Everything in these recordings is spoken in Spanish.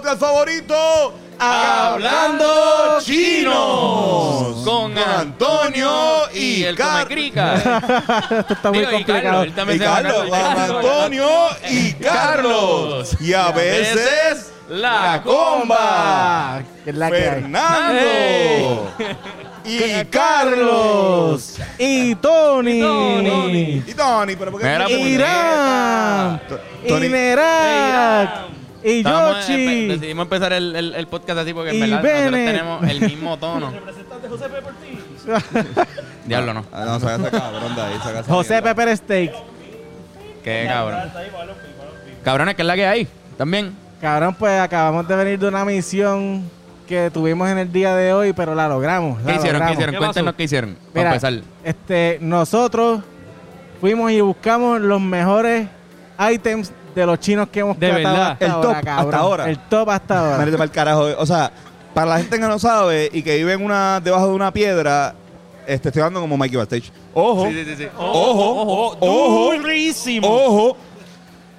podcast favorito. Hablando Chinos. Con Antonio y el Car- Comecrica. Esto está muy Digo, y complicado. Carlos, él Y también se llama Carlos, Carlos. Antonio y Carlos. Y a veces la comba. Que es la que hay. Fernando. Y Carlos. Y Tony. Tony. Y Tony, pero ¿por qué Mira, pues, Irán. Y. Y Estábamos, eh, Yoshi. decidimos empezar el, el, el podcast así porque en Y verdad nosotros Bennett. tenemos el mismo tono. Diablo, no. Ah, no, saca ese cabrón de ahí, saca esa José mierda. Pepper Steak. Qué cabrón. Cabrones, que es la que hay. También. Cabrón, pues acabamos de venir de una misión que tuvimos en el día de hoy, pero la logramos. ¿Qué la hicieron? ¿Qué logramos. hicieron? ¿Qué Cuéntenos pasó? qué hicieron. Para Mira, empezar. este, nosotros fuimos y buscamos los mejores items de los chinos que hemos De catado verdad. hasta El ahora, top hasta cabrón. ahora. El top hasta ahora. Métete para el carajo. O sea, para la gente que no sabe y que vive en una, debajo de una piedra, este, estoy hablando como Mikey Backstage. Ojo, Sí, sí, sí. ojo, ojo, Durísimo. ojo.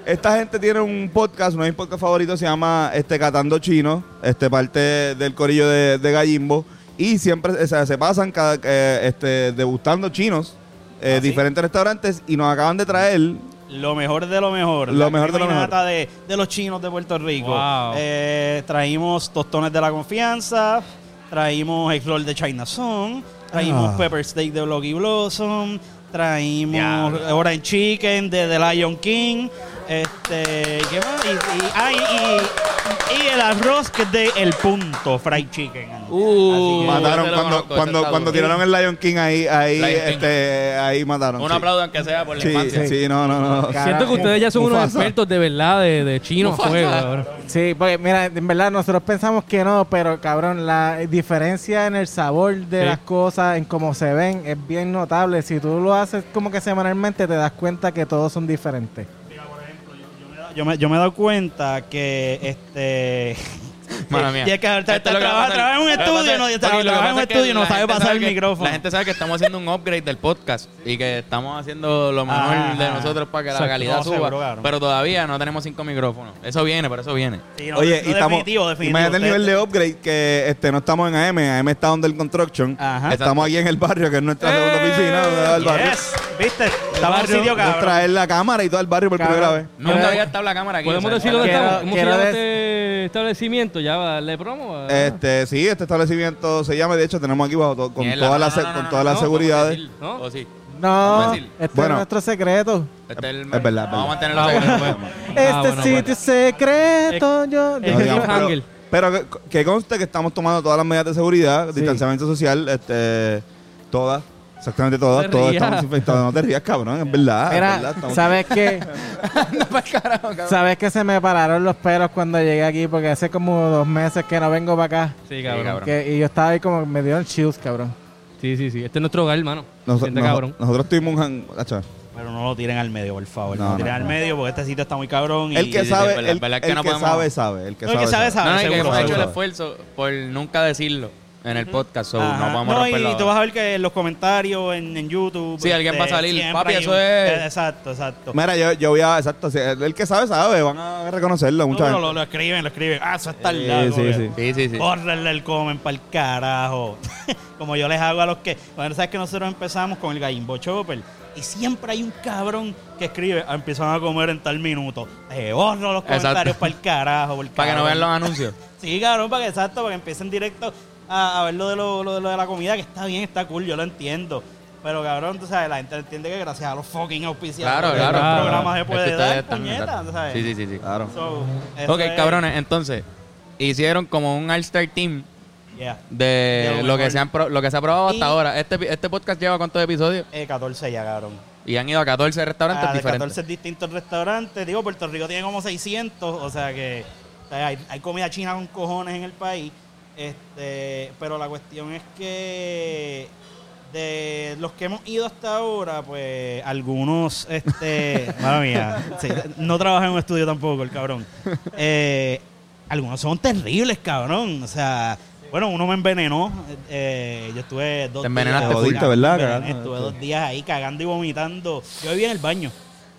Esta gente tiene un podcast, uno de mis podcasts favoritos, se llama este, Catando Chino, este, parte del corillo de, de Gallimbo. Y siempre o sea, se pasan cada, eh, este, degustando chinos, eh, ¿Ah, sí? diferentes restaurantes, y nos acaban de traer Lo mejor de lo mejor. Lo La mejor de lo mejor. De, de los chinos de Puerto Rico. Wow. Eh, traímos tostones de la confianza. Traímos egg roll de China Song. Traímos Ah. pepper steak de Blocky Blossom. Traímos orange chicken de The Lion King. Este, ¿qué más? Y, y, ah, y- y- y el arroz que es de El Punto, fried chicken. Uh, Así que- mataron lo cuando, conozco, cuando, está cuando duro. tiraron el Lion King ahí, ahí, Lion King. este, ahí mataron. Un sí. aplauso aunque sea por la Sí, infancia. sí, no, no, no. Siento que ustedes ya son unos Mufasa. expertos de verdad de, de chino a fuego. cabrón. Sí, porque mira, en verdad nosotros pensamos que no, pero cabrón, la diferencia en el sabor de Sí. las cosas, en cómo se ven, es bien notable. Si tú lo haces como que semanalmente, te das cuenta que todos son diferentes. Yo me, yo me he dado cuenta que este. Mala mía. Y es que Esto es lo que trabaja va a pasar. trabaja en un Lo que pasa estudio, es- no, Joaquín, trabaja lo que en un pasa es que estudio, no la sabe gente pasar el que- micrófono. La gente sabe que estamos haciendo un upgrade del podcast y que estamos haciendo lo mejor de nosotros para que la Exacto. calidad No, suba. seguro, pero todavía no tenemos cinco micrófonos. Eso viene, pero eso viene. Sí, no, Oye, no, y estamos. definitivo, definitivo. Imagínate el nivel de upgrade que este, no estamos en AM. AM está under construction. Ajá. Estamos aquí en el barrio, que es nuestra segunda ¡Eh! oficina. donde va el barrio. Yes, ¿viste? Estaba en un sitio Vamos a cabrón. traer la cámara y todo el barrio por Cabrón. primera vez. Nunca había estado la cámara aquí. ¿Podemos o sea, decir dónde quiero- estamos? ¿Cómo se quiero llama des- este establecimiento? ¿Ya va a darle promo? Este, sí, este establecimiento se llama, de hecho, tenemos aquí bajo to- con Mierda, todas no, las no, se- no, con no, todas no, las no, seguridades. podemos decir. ¿No? ¿O sí? No, Vamos a decir. este Bueno. es nuestro secreto. Este es, el- Es verdad, es Vamos a mantenerlo Ah, secreto. bueno. Este Ah, bueno, sitio secreto, yo. Es No, digamos, pero, pero que, que conste que estamos tomando todas las medidas de seguridad, Sí. distanciamiento social, este, todas, exactamente todas, todas estamos infectados. No te rías, cabrón, es verdad. es verdad, Mira, estamos- ¿sabes qué? Carajo, cabrón. ¿Sabes que se me pararon los pelos cuando llegué aquí? Porque hace como dos meses que no vengo para acá. Sí, cabrón. cabrón. Que- y yo estaba ahí como, me dieron chills, cabrón. Sí, sí, sí. Este es nuestro hogar, hermano. Nos- Siente nos- cabrón. Nosotros tuvimos un... han- Pero no lo tiren al medio, por favor. No, No, lo no. tiren al medio porque este sitio está muy cabrón. Y, El que sabe, verdad, el, es verdad que el no sabe, sabe. El que No, el que sabe, sabe, No, no, y que hemos hecho el esfuerzo por nunca decirlo en el podcast. so Ajá. no vamos a No, romper y tú vas a ver que en los comentarios en, en YouTube. Sí, alguien va a salir, siempre "Papi, eso es". Exacto, exacto. Mira, yo, yo voy a... Exacto, el, el que sabe, sabe. Van a reconocerlo, mucha No, gente. lo, lo escriben, lo escriben. Ah, eso está al Sí, lado. sí, güey. sí. Sí, sí, sí. El comen para el carajo. Como yo les hago a los que. Bueno, sabes que nosotros empezamos con el Gallimbo Chopper. Y siempre hay un cabrón que escribe, "Ah, empiezan a comer en tal minuto. Eh, borro los comentarios para el carajo. Para que no vean los anuncios. Sí, cabrón, para que exacto, para que empiecen directo a, a ver lo de, lo, lo de lo de la comida, que está bien, está cool, yo lo entiendo. Pero cabrón, tú sabes, la gente entiende que gracias a los fucking auspiciadores Claro, claro. los claro. programas se Es que puede dar. Sí, sí, sí. sí. Claro. So, Ok, es- cabrones, entonces, hicieron como un All-Star Team Yeah. de De lo lo que, se han pro- lo que se ha probado hasta ahora. Este, este podcast lleva cuántos episodios Eh, 14 ya, cabrón. y han ido a 14 restaurantes Ah, de diferentes. 14 distintos restaurantes. Digo, Puerto Rico tiene como 600, o sea que o sea, hay, hay comida china con cojones en el país. Este, pero la cuestión es que de los que hemos ido hasta ahora, pues algunos, este, madre mía, sí, no trabaja en un estudio tampoco, el cabrón. Eh, algunos son terribles, cabrón. O sea, bueno, uno me envenenó. eh, yo estuve dos Te envenenaste días. Jodiste, ¿verdad, envenené? Estuve dos días ahí cagando y vomitando. Yo vivía en el baño.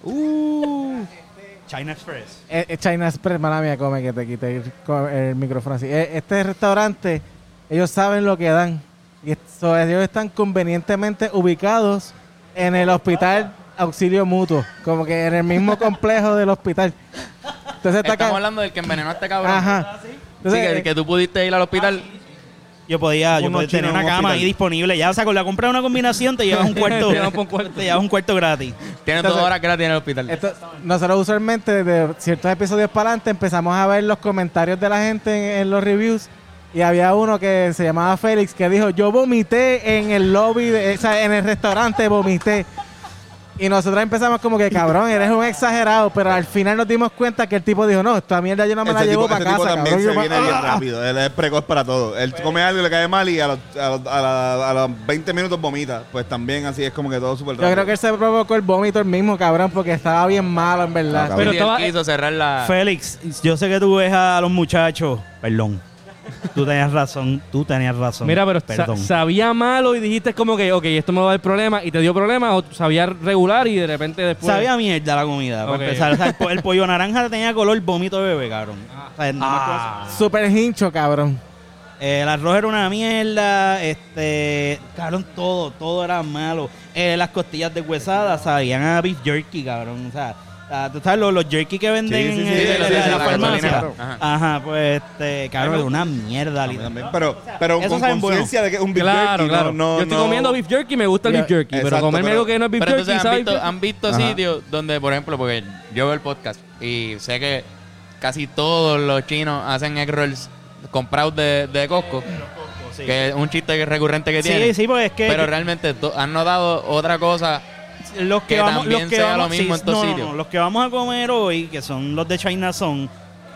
Uh, China Express. Eh, eh, China Express, mala mía, come que te quite el, micrófono así. Eh, Este restaurante, ellos saben lo que dan. Y eso, ellos están convenientemente ubicados en el hospital auxilio mutuo, como que en el mismo complejo del hospital. Entonces Estamos acá. hablando del que envenenó a este cabrón. Ajá. Sí, Entonces, que, eh, que tú pudiste ir al hospital. Yo podía, yo podía tener una un cama hospital. ahí disponible. Ya, o sea, con la compra de una combinación te llevas un cuarto. Te llevas un cuarto. Te llevas un cuarto gratis. Tienes dos horas gratis en el hospital. Esto- nosotros usualmente de ciertos episodios para adelante empezamos a ver los comentarios de la gente en, en los reviews y había uno que se llamaba Félix que dijo yo vomité en el lobby, de, o sea, en el restaurante vomité. Y nosotros empezamos como que cabrón, eres un exagerado, pero al final nos dimos cuenta que el tipo dijo, no, esta mierda yo no me la llevo tipo, para ese tipo casa, también cabrón. se Yo viene bien ¡Ah! rápido. Él es precoz para todo. Él come algo y le cae mal y a los, a los, a la- a los 20 minutos vomita. Pues también así es como que todo súper Yo rápido. creo que él se provocó el vómito el mismo, cabrón, porque estaba bien malo, en verdad. Ah. Pero estaba- quiso cerrar la. Félix, yo sé que tú ves a los muchachos. Perdón. Tú tenías razón. Tú tenías razón. Mira, pero sa- Perdón. sabía malo y dijiste como que, ok, esto me va a dar problema y te dio problema o sabía regular y de repente después... Sabía mierda la comida. para Ok. empezar. O sea, el, po- el pollo naranja tenía color vómito de bebé, cabrón. O sea, nada más con eso. Súper hincho, cabrón. Eh, el arroz era una mierda, este, cabrón, todo, todo era malo. Eh, las costillas deshuesadas sabían a beef jerky, cabrón. O sea, ah, tú sabes los, los jerky que venden Sí, sí, sí, en, sí, sí, la, sí, en sí, la la farmacia. Ajá. pues, este, cabrón, era una mierda. También, Pero, pero con saben bueno. conciencia de que es un beef Claro, jerky, claro. No, no, Yo estoy no- comiendo beef jerky y me gusta el beef jerky, pero exacto, comerme pero- algo que no es beef Pero jerky, entonces han visto, han visto Ajá. sitios donde, por ejemplo, porque yo veo el podcast y sé que casi todos los chinos hacen egg rolls comprados de, de Costco, Sí. que es un chiste recurrente que Sí, tiene. sí, porque es que pero realmente han notado otra cosa. Los que, que vamos, los que vamos, lo mismo sí, en todos no, no, los que vamos a comer hoy, que son los de China son,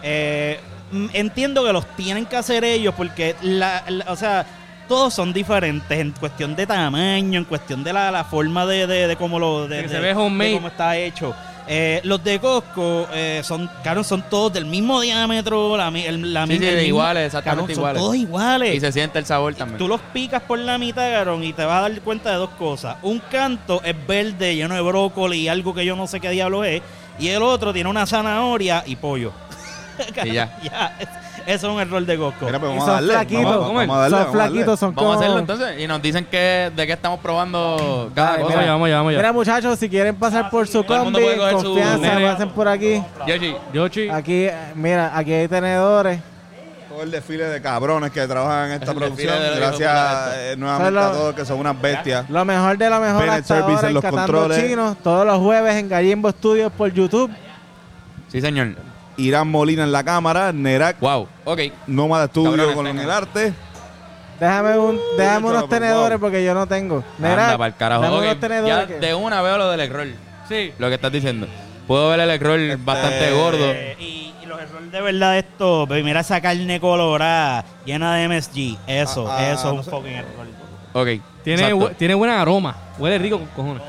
eh, mm, entiendo que los tienen que hacer ellos porque, la, la- o sea, todos son diferentes en cuestión de tamaño, en cuestión de la, la forma de, de, de cómo lo de, Que se de- ve homemade. de cómo está hecho. Eh, los de Costco eh, son, claro, son todos del mismo diámetro, la, el- la Sí, misma- sí, el mismo- iguales, exactamente cabrón, son iguales. todos iguales. Y se siente el sabor también. Tú los picas por la mitad, cabrón, y te vas a dar cuenta de dos cosas. Un canto es verde, lleno de brócoli y algo que yo no sé qué diablo es. Y el otro tiene una zanahoria y pollo. Y ya. es- eso es un error de Costco. Mira, pues vamos a son darle. flaquitos. Vamos, vamos a darle. son vamos a darle. flaquitos, son Vamos a como... hacerlo entonces. Y nos dicen que de qué estamos probando cada Dale, cosa. Vamos vamos allá, vamos allá. Mira, muchachos, si quieren pasar por su Todo el mundo combi, puede coger su- confianza, pasen por aquí. Yoshi, Yoshi, Aquí, eh, mira, aquí hay tenedores. Todo el desfile de cabrones que trabajan en esta El desfile producción. de los hijos de Gracias puta eh, nuevamente Solo- a todos que son unas bestias. Lo mejor de lo mejor Bennett hasta Service ahora en en los Catando controles. Chinos, todos los jueves en Gallimbo Studios por YouTube. sí señor. Irán Molina en la cámara. Nerak Wow, ok. Nómada Studio Cabrones, con el arte. Déjame, un, déjame unos tenedores wow. porque yo no tengo. Nerak, Anda para el carajo. dame Ok, unos tenedores Ya que- de una veo lo del roll. sí. Lo que estás diciendo. Puedo ver el egg roll bastante gordo. Eh, y, y los errores de verdad de esto, pues mira esa carne colorada llena de MSG. Eso, Ah, ah, eso es no un sé. fucking error. Ok. Tiene, exacto. bu- tiene buen aroma. Huele rico con cojones.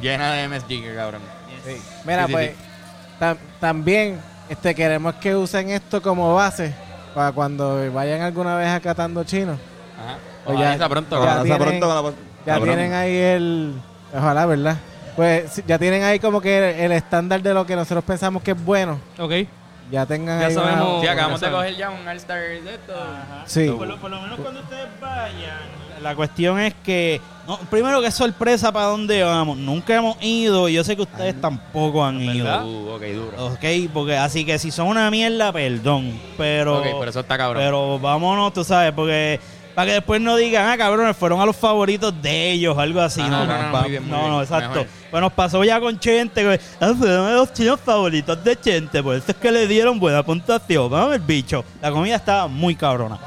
Llena de MSG, que cabrón. Mira, Sí, sí, pues sí. tam- también este, queremos que usen esto como base para cuando vayan alguna vez a Catando Chino. Ajá. Pues ya- pronto. ya tienen- pronto con la- Ya cabrón. tienen ahí el... Ojalá, ¿verdad? Pues sí, ya tienen ahí como que el estándar de lo que nosotros pensamos que es bueno. Ok. Ya tengan Ya ahí una- sabemos. Sí, acabamos ya de saben. coger ya un All-Star de esto. Sí. Por, lo, por lo menos cuando ustedes vayan, la cuestión es que, no, primero que es sorpresa para dónde vamos. Nunca hemos ido y yo sé que ustedes tampoco han ido. Uh, ok, duro. Ok, porque así que si son una mierda, perdón. Pero, ok, pero eso está cabrón. pero vámonos, tú sabes, porque para que después no digan, ah, cabrones, fueron a los favoritos de ellos, algo así. Ajá, no, no, no, no, va- muy bien, muy no, bien, no, exacto. mejor. Pues nos pasó ya con Chente, que ah, fueron los chinos favoritos de Chente, por eso es que le dieron buena puntuación. Vamos el bicho. La comida estaba muy cabrona.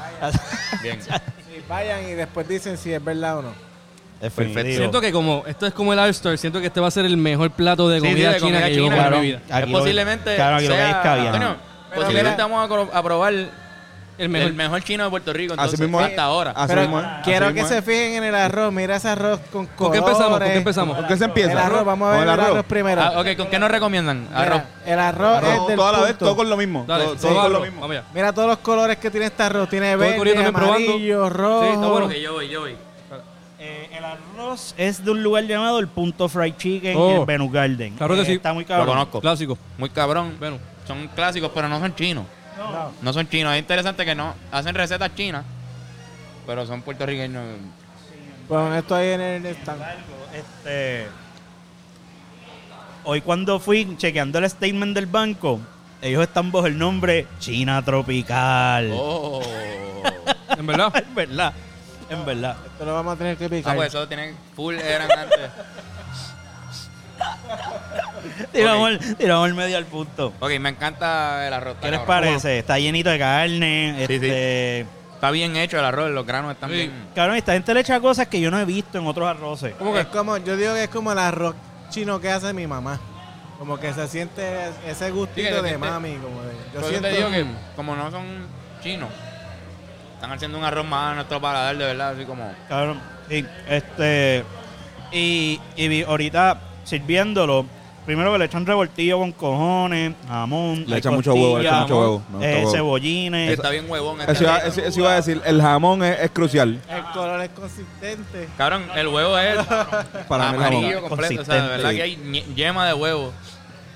Bien. Sí, vayan y después dicen si es verdad o no. Definitivo. Siento que como esto es como el All-Star, siento que este va a ser el mejor plato de Sí, sí, comida de china comida que yo china, como en claro. mi vida. Aquí Es lo- posiblemente. claro, aquí lo que hay es sea, caviar. Pero posiblemente vamos a, a probar El el mejor. mejor, chino de Puerto Rico. Así Entonces, mismo es. hasta ahora. Así Pero mismo es, así quiero que mismo se fijen en el arroz. Mira ese arroz con ¿Con colores. qué empezamos? ¿Con qué empezamos? ¿Con qué se empieza? El arroz, vamos a ver ¿Con el el arroz, primero. Ah, ok, ¿con qué nos recomiendan? Mira, Arroz. el arroz, Arroz, es del toda la vez, punto. todo con lo mismo. Dale, todo, todo todo con lo mismo. Vamos allá. Mira todos los colores que tiene este arroz. Tiene el verde, también probando. amarillo, rojo. Sí, está bueno. Ok, yo voy, yo voy. Eh, el arroz es de un lugar llamado el Punto Fried Chicken Oh. en Venus Garden. Claro que Eh, sí. Está muy Lo cabrón. conozco. Clásico. Muy cabrón. Bueno. Son clásicos, pero no son chinos. No. No son chinos. Es interesante que no hacen recetas chinas, pero son puertorriqueños. Pon esto ahí en el stand. Este, hoy cuando fui chequeando el statement del banco, ellos están bajo el nombre China Tropical. Oh. En verdad. En verdad, en verdad. Esto lo vamos a tener que Ah, picar. pues eso tienen full eran antes. Tiramos, el, tiramos el medio al punto. Ok, me encanta el arroz. ¿Qué les cabrón. parece? Está llenito de carne. Sí, sí. este, Está bien hecho el arroz, los granos están Sí. bien. Cabrón, esta gente le echa cosas que yo no he visto en otros arroces. ¿Cómo Es que? como, yo digo que es como el arroz chino que hace mi mamá. Como que se siente ese gustito de siente- mami. Como de, yo Pero yo siento te digo que como no son chinos, están haciendo un arroz más a nuestro paladar, de verdad, así como... Cabrón, sí, este. Y, y ahorita sirviéndolo, primero que le echan revoltillo con cojones, jamón, Le echan mucho huevo, le echan mucho huevo. eh, huevo. cebollines. Está bien huevón. este Eso iba, arroz. eso- eso iba a decir, el jamón es, es crucial. el color es consistente. Cabrón, el huevo es Para amarillo jamón. completo. O sea, de verdad Sí. que hay yema de huevo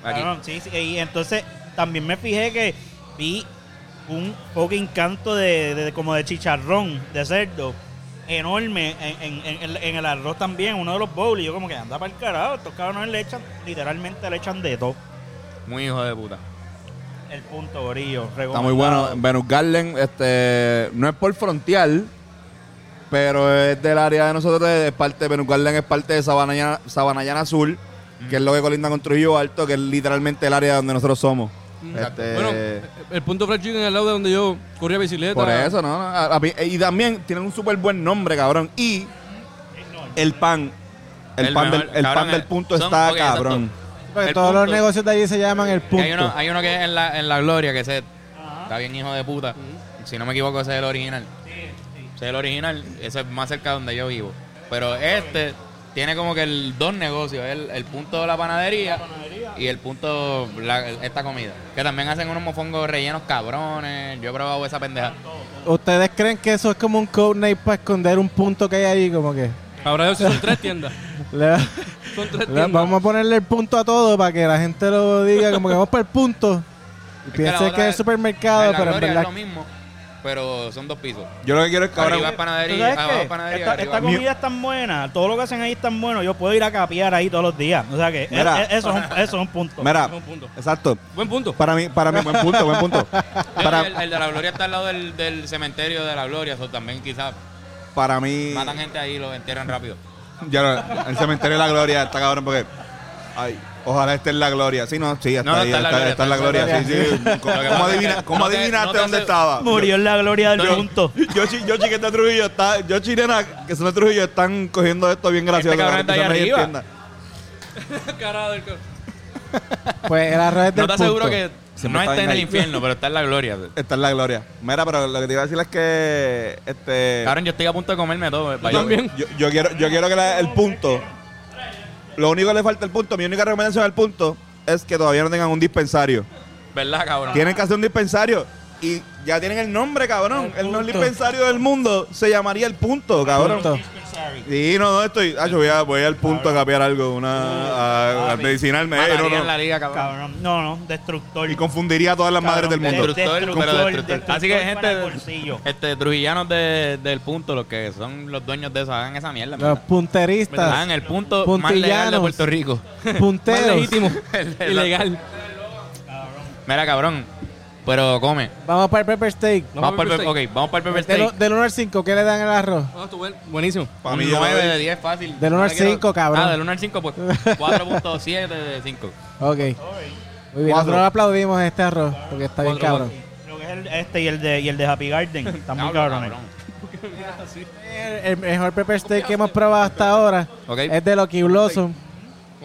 aquí. Cabrón, sí, sí, y entonces también me fijé que vi un fucking canto de, de- como de chicharrón de cerdo enorme en, en- en- en el arroz también, uno de los bowls. Y yo como que anda para el carajo, estos cabrones le echan, literalmente le echan de todo. Muy hijo de puta. El punto gorillo. Está muy bueno. Venus Garden, este, no es por frontear, pero es del área de nosotros, es parte de Venus Garden, es parte de Sabanayana, Sabanayana Sur, que es lo que colinda con Trujillo Alto, que es literalmente el área donde nosotros somos. Este, Bueno, el punto fried chicken al lado de donde yo corría bicicleta. por eso, ¿no? A- y también tienen un súper buen nombre, cabrón. Y el pan, el, El pan, mejor, del, el cabrón, pan del el- punto son- está ok, exacto. cabrón. Porque El todos los punto. negocios de allí se llaman el punto. Hay uno, hay uno que es en la, en la Gloria, que ese está bien hijo de puta. Si no me equivoco, ese es el original. Ese es el original, ese es más cerca de donde yo vivo. Pero este tiene como que el dos negocios, el, el punto de la panadería, y el punto la- esta comida. Que también hacen unos mofongos rellenos cabrones. Yo he probado esa pendeja. ¿Ustedes creen que eso es como un codename para esconder un punto que hay ahí? Como que Ahora yo son tres tiendas. le- Son tres le- tiendas. vamos a ponerle el punto a todo para que la gente lo diga como que vamos por el punto. Y Es que piense es es- supermercado, pero en verdad es lo mismo, pero son dos pisos. Yo lo que quiero es que ahora... Arriba es ¿Tú panadería, sabes abajo es panadería. Esta, arriba- esta comida es tan buena, todo lo que hacen ahí es tan bueno, yo puedo ir a capear ahí todos los días. O sea que Mira. es- es- eso, es un, eso es un punto. Mira, Buen punto. exacto. Buen punto. Para mí, para mí, buen punto, buen punto. Para, el, el de la Gloria está al lado del, del cementerio de la Gloria, eso también quizás para mí... matan gente ahí y lo entierran rápido. Ya no, el cementerio de la gloria está cabrón porque. Ay, ojalá esté en la gloria. Sí, no, sí, está No, no, ahí, está en la está, gloria, está en la está en gloria. la Sí, sí. ¿Cómo, Lo que cómo pasa es adivina- que cómo no te- adivinaste no te dónde hace- estaba? Murió en la gloria del punto. Yo, chi- yo chiquita Trujillo, está, yo chilena, que son de Trujillo, están cogiendo esto bien gracioso. Este cabrón que está ahí arriba. entienda. Carajo del co- Pues el arroz es del No te punto. aseguro que Siempre no está está en el ahí. infierno, pero está en la Gloria. Está en la gloria. Mira, pero lo que te iba a decir es que. Este, Cabrón, yo estoy a punto de comerme todo. Yo también. yo, yo quiero, yo quiero que la- el punto. Lo único que le falta el punto, mi única recomendación al punto es que todavía no tengan un dispensario. ¿Verdad, cabrón? Tienen que hacer un dispensario. Y ya tienen el nombre, cabrón. El El, mejor dispensario del mundo se llamaría el punto, cabrón. Punto. Sí, no, no estoy. Ah, yo voy, a, voy al punto a capear algo, una a, a medicinarme. eh, no, no. en la liga, cabrón. Cabrón. No, no, destructor. Y confundiría a todas las madres del mundo. Destructor, pero destructor. Así que, gente, este, trujillanos de- del punto, los que son los dueños de eso, hagan esa mierda. Los punteristas, Hagan el punto más legal de. Puerto Rico. Más punteros. legítimo. El- el- Ilegal. Mira, cabrón. Pero come. Vamos para el pepper steak. Vamos, Vamos para el, al pe- ok, vamos para el pepper Del, steak. del 1 al 5, ¿qué le dan al arroz? Ah, estuvo buen- buenísimo. Para mí, Un yo 9 doy- de 10 fácil. Del uno No al le quiero- cinco, cabrón. Ah, del 1 al 5, pues 4.7 de 5. Ok. Muy bien, Cuatro. nosotros aplaudimos este arroz porque está bien Cuatro, cabrón. Lo que es el- este y el de, y el de Happy Garden. Están muy cabrones. El, el mejor pepper steak que hemos probado hasta ahora es de Lucky Blossom.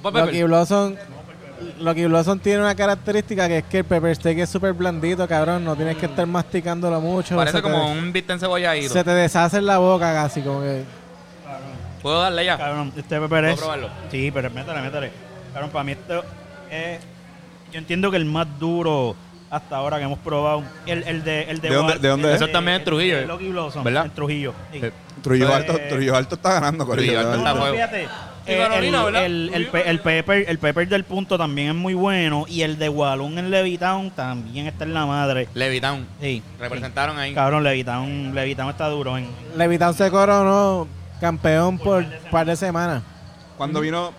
Pepper. Lucky Blossom, Lucky Blossom tiene una característica que es que el pepper steak es súper blandito, cabrón. No tienes que estar masticándolo mucho. Parece se te- como un bistec encebollado. Se te deshace en la boca casi, como que... ¿Puedo darle ya? Cabrón, este pepper ¿Puedo es. probarlo? Sí, pero métale, métale. Cabrón, para mí esto es. Yo entiendo que el más duro hasta ahora que hemos probado. El, el de, el de, ¿De dónde- Wal- de dónde el es? Eso también es Trujillo, el Blossom, ¿Verdad? En Trujillo. sí. Eh, Trujillo, Eh, Alto, Trujillo Alto está ganando, Corillo. Trujillo Alto No, fuego. fíjate. Carolina, el, ¿verdad? el, el, pe- el pepper, el pepper del punto también es muy bueno. Y el de Walloon en Levitown también está en la madre. Levitown. Sí. Representaron ahí. Cabrón, Levitown, Levitown está duro. En, Levitown se coronó campeón por un par de semanas. Cuando vino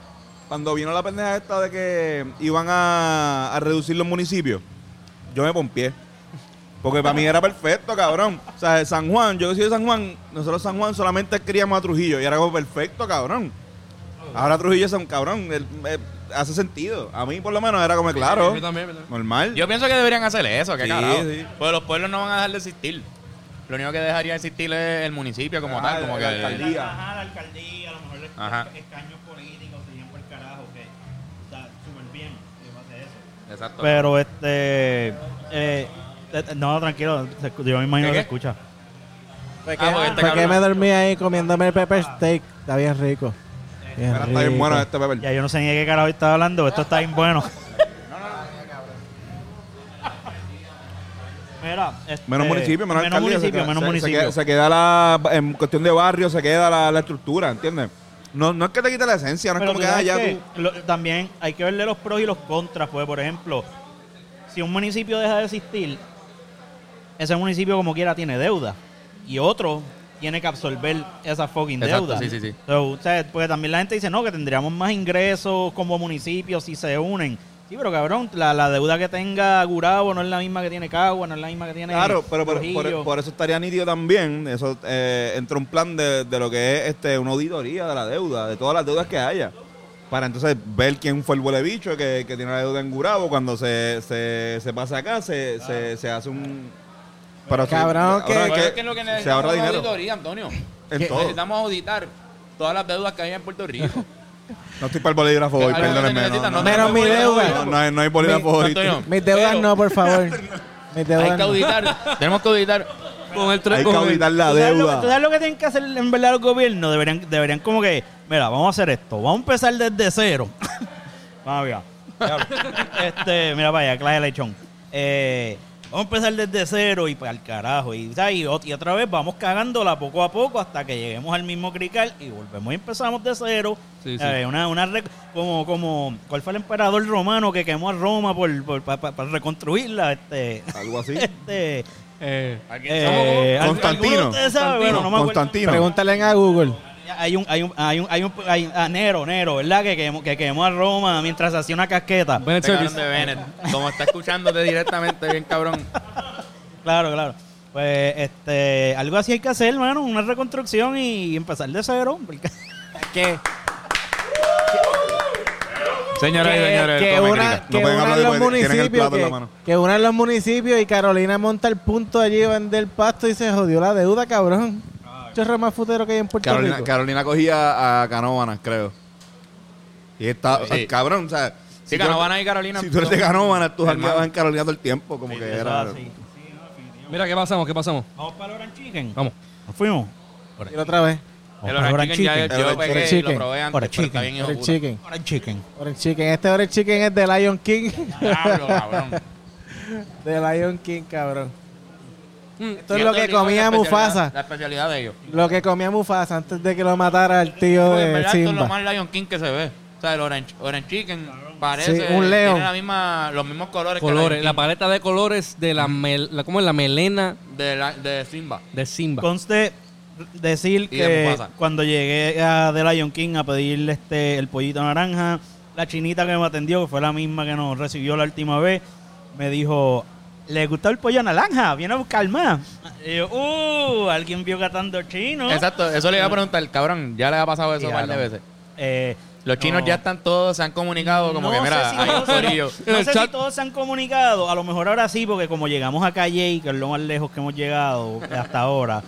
cuando vino la pendeja esta de que iban a, a reducir los municipios, yo me pompié. Porque para mí era perfecto, cabrón. O sea, San Juan, yo que soy de San Juan, nosotros San Juan solamente queríamos a Trujillo y era como perfecto, cabrón. Ahora Trujillo es un cabrón, él- eh, hace sentido. A mí por lo menos era como claro, Yo también, ¿verdad? normal. Yo pienso que deberían hacer eso, que Sí, carajo. sí. Porque los pueblos no van a dejar de existir. Lo único que dejaría de existir es el municipio como Ah, tal, como la que alcaldía. Ajá, la alcaldía, a lo mejor Ajá. escaños políticos serían por el carajo, que está súper bien eso. Exacto. Pero este. eh, eh, no, tranquilo, se escu- yo me imagino ¿Qué, que qué? se escucha. Ah, porque este fue que cabrón- me dormí ahí comiéndome el pepper steak. Está bien rico. Bien Mira, está bien rico. bueno este Pepper. Ya yo no sé ni de qué carajo estaba hablando, esto está bien bueno. Mira, este, Menos municipio, menos, menos alcaldía, se municipio, queda- menos se- se queda- Se, queda la, en cuestión de barrio, se queda la, la estructura, ¿entiendes? No, no es que te quite la esencia, no Pero es como tú que ah, sabes que tú... lo- también hay que verle los pros y los contras, pues por ejemplo, si un municipio deja de existir, ese municipio como quiera tiene deuda y otro tiene que absorber esa fucking Exacto, deuda. sí, sí, sí. So, o sea, porque también la gente dice, no, que tendríamos más ingresos como municipios si se unen. Sí, pero cabrón, la, la deuda que tenga Gurabo no es la misma que tiene Cagua, no es la misma que tiene Claro, pero por, por- por eso estaría nítido también. Eso eh, entra un plan de, de lo que es este una auditoría de la deuda, de todas las deudas que haya. Para entonces ver quién fue el huele bicho que, que tiene la deuda en Gurabo. Cuando se, se, se pasa acá, se, se, se hace un. Pero Cabrón, ahora que- es Pero que que lo que se necesitamos ahorra es dinero. auditoría, Antonio. En todo. Necesitamos auditar todas las deudas que hay en Puerto Rico. No estoy para el bolígrafo hoy, perdónenme. No, no, Menos no, mi deuda. no, no hay, no hay bolígrafo Mi- ahorita. Antonio, Mis deudas pero no, por favor. Mis deudas Hay que no. auditar. Tenemos que auditar. Con el Hay que auditar la ¿Tú sabes, lo, deuda. tú sabes lo que tienen que hacer en verdad los gobiernos? Deberían, deberían como que, mira, vamos a hacer esto, vamos a empezar desde cero. vamos allá. este, mira para allá, clase de lechón. Eh, vamos a empezar desde cero y para el carajo. Y, y, ot- y otra vez vamos cagándola poco a poco hasta que lleguemos al mismo crical y volvemos y empezamos de cero. Sí, sí. Eh, una, una como, como, ¿cuál fue el emperador romano que quemó a Roma por, por, para reconstruirla? Este, Algo así. este, Eh, eh, ¿al- Constantino. ¿alguno de ustedes sabe? Bueno, no me acuerdo. Constantino. Pregúntale a Google. Hay un, hay un, hay un, hay un, hay a Nero, Nero, ¿verdad? Que quemó, que quemó a Roma mientras hacía una casqueta. Bennett Este cabrón Service. de Bennett. Como está escuchándote directamente, bien cabrón. Claro, claro. Pues, este, algo así hay que hacer, hermano, una reconstrucción y empezar de cero. porque- Que, Señoras y que, señores, que come una, crica. que No pueden una hablar de los después, tienen el municipios plato en la que, mano. que una de los municipios y Carolina monta el punto allí vender pasto y se jodió la deuda, cabrón. Chorro más futero que hay en Puerto Carolina, Rico. Carolina cogía a Canóvanas, creo. Y está, Sí. cabrón, o sea. Sí, tú- Canóvanas y Carolina. Si tú eres de Canóvanas, tú Hermano. jangueabas en Carolina todo el tiempo, como que era. Mira, ¿qué pasamos? ¿Qué pasamos? Vamos para el Orange Chicken. Vamos. Nos fuimos. Y otra vez. El Orange Chicken ya yo lo El pegué y Chicken. lo probé antes, Orange pero está Chicken. bien hijo Orange puta. Chicken. Orange Chicken. Orange Chicken. Este Orange Chicken es de Lion King. Diablo, cabrón. de Lion King, cabrón. Mm, Esto es lo que comía Mufasa. La especialidad de ellos. Lo que comía Mufasa antes de que lo matara el tío en de verdad esto es lo Simba. más Lion King que se ve. O sea, el Orange, Orange Chicken parece... Sí, un león. Tiene la misma, los mismos colores, que Colores. Lion La paleta de colores de la, mel- la ¿cómo es? La melena de, la- de Simba. de Simba. Conste decir Y que cuando llegué a The Lion King a pedirle este el pollito naranja, la chinita que me atendió, que fue la misma que nos recibió la última vez, me dijo, ¿le gustó el pollo naranja? Viene a buscar más. Y yo, uh, alguien vio catando chino. Exacto, eso le iba a preguntar, cabrón, ya le ha pasado eso un par de veces. Eh, Los chinos no. ya están todos, se han comunicado como No que, mira, sé si hay un todos- No el sé si todos se han comunicado, a lo mejor ahora sí, porque como llegamos a Calle, que es lo más lejos que hemos llegado hasta ahora,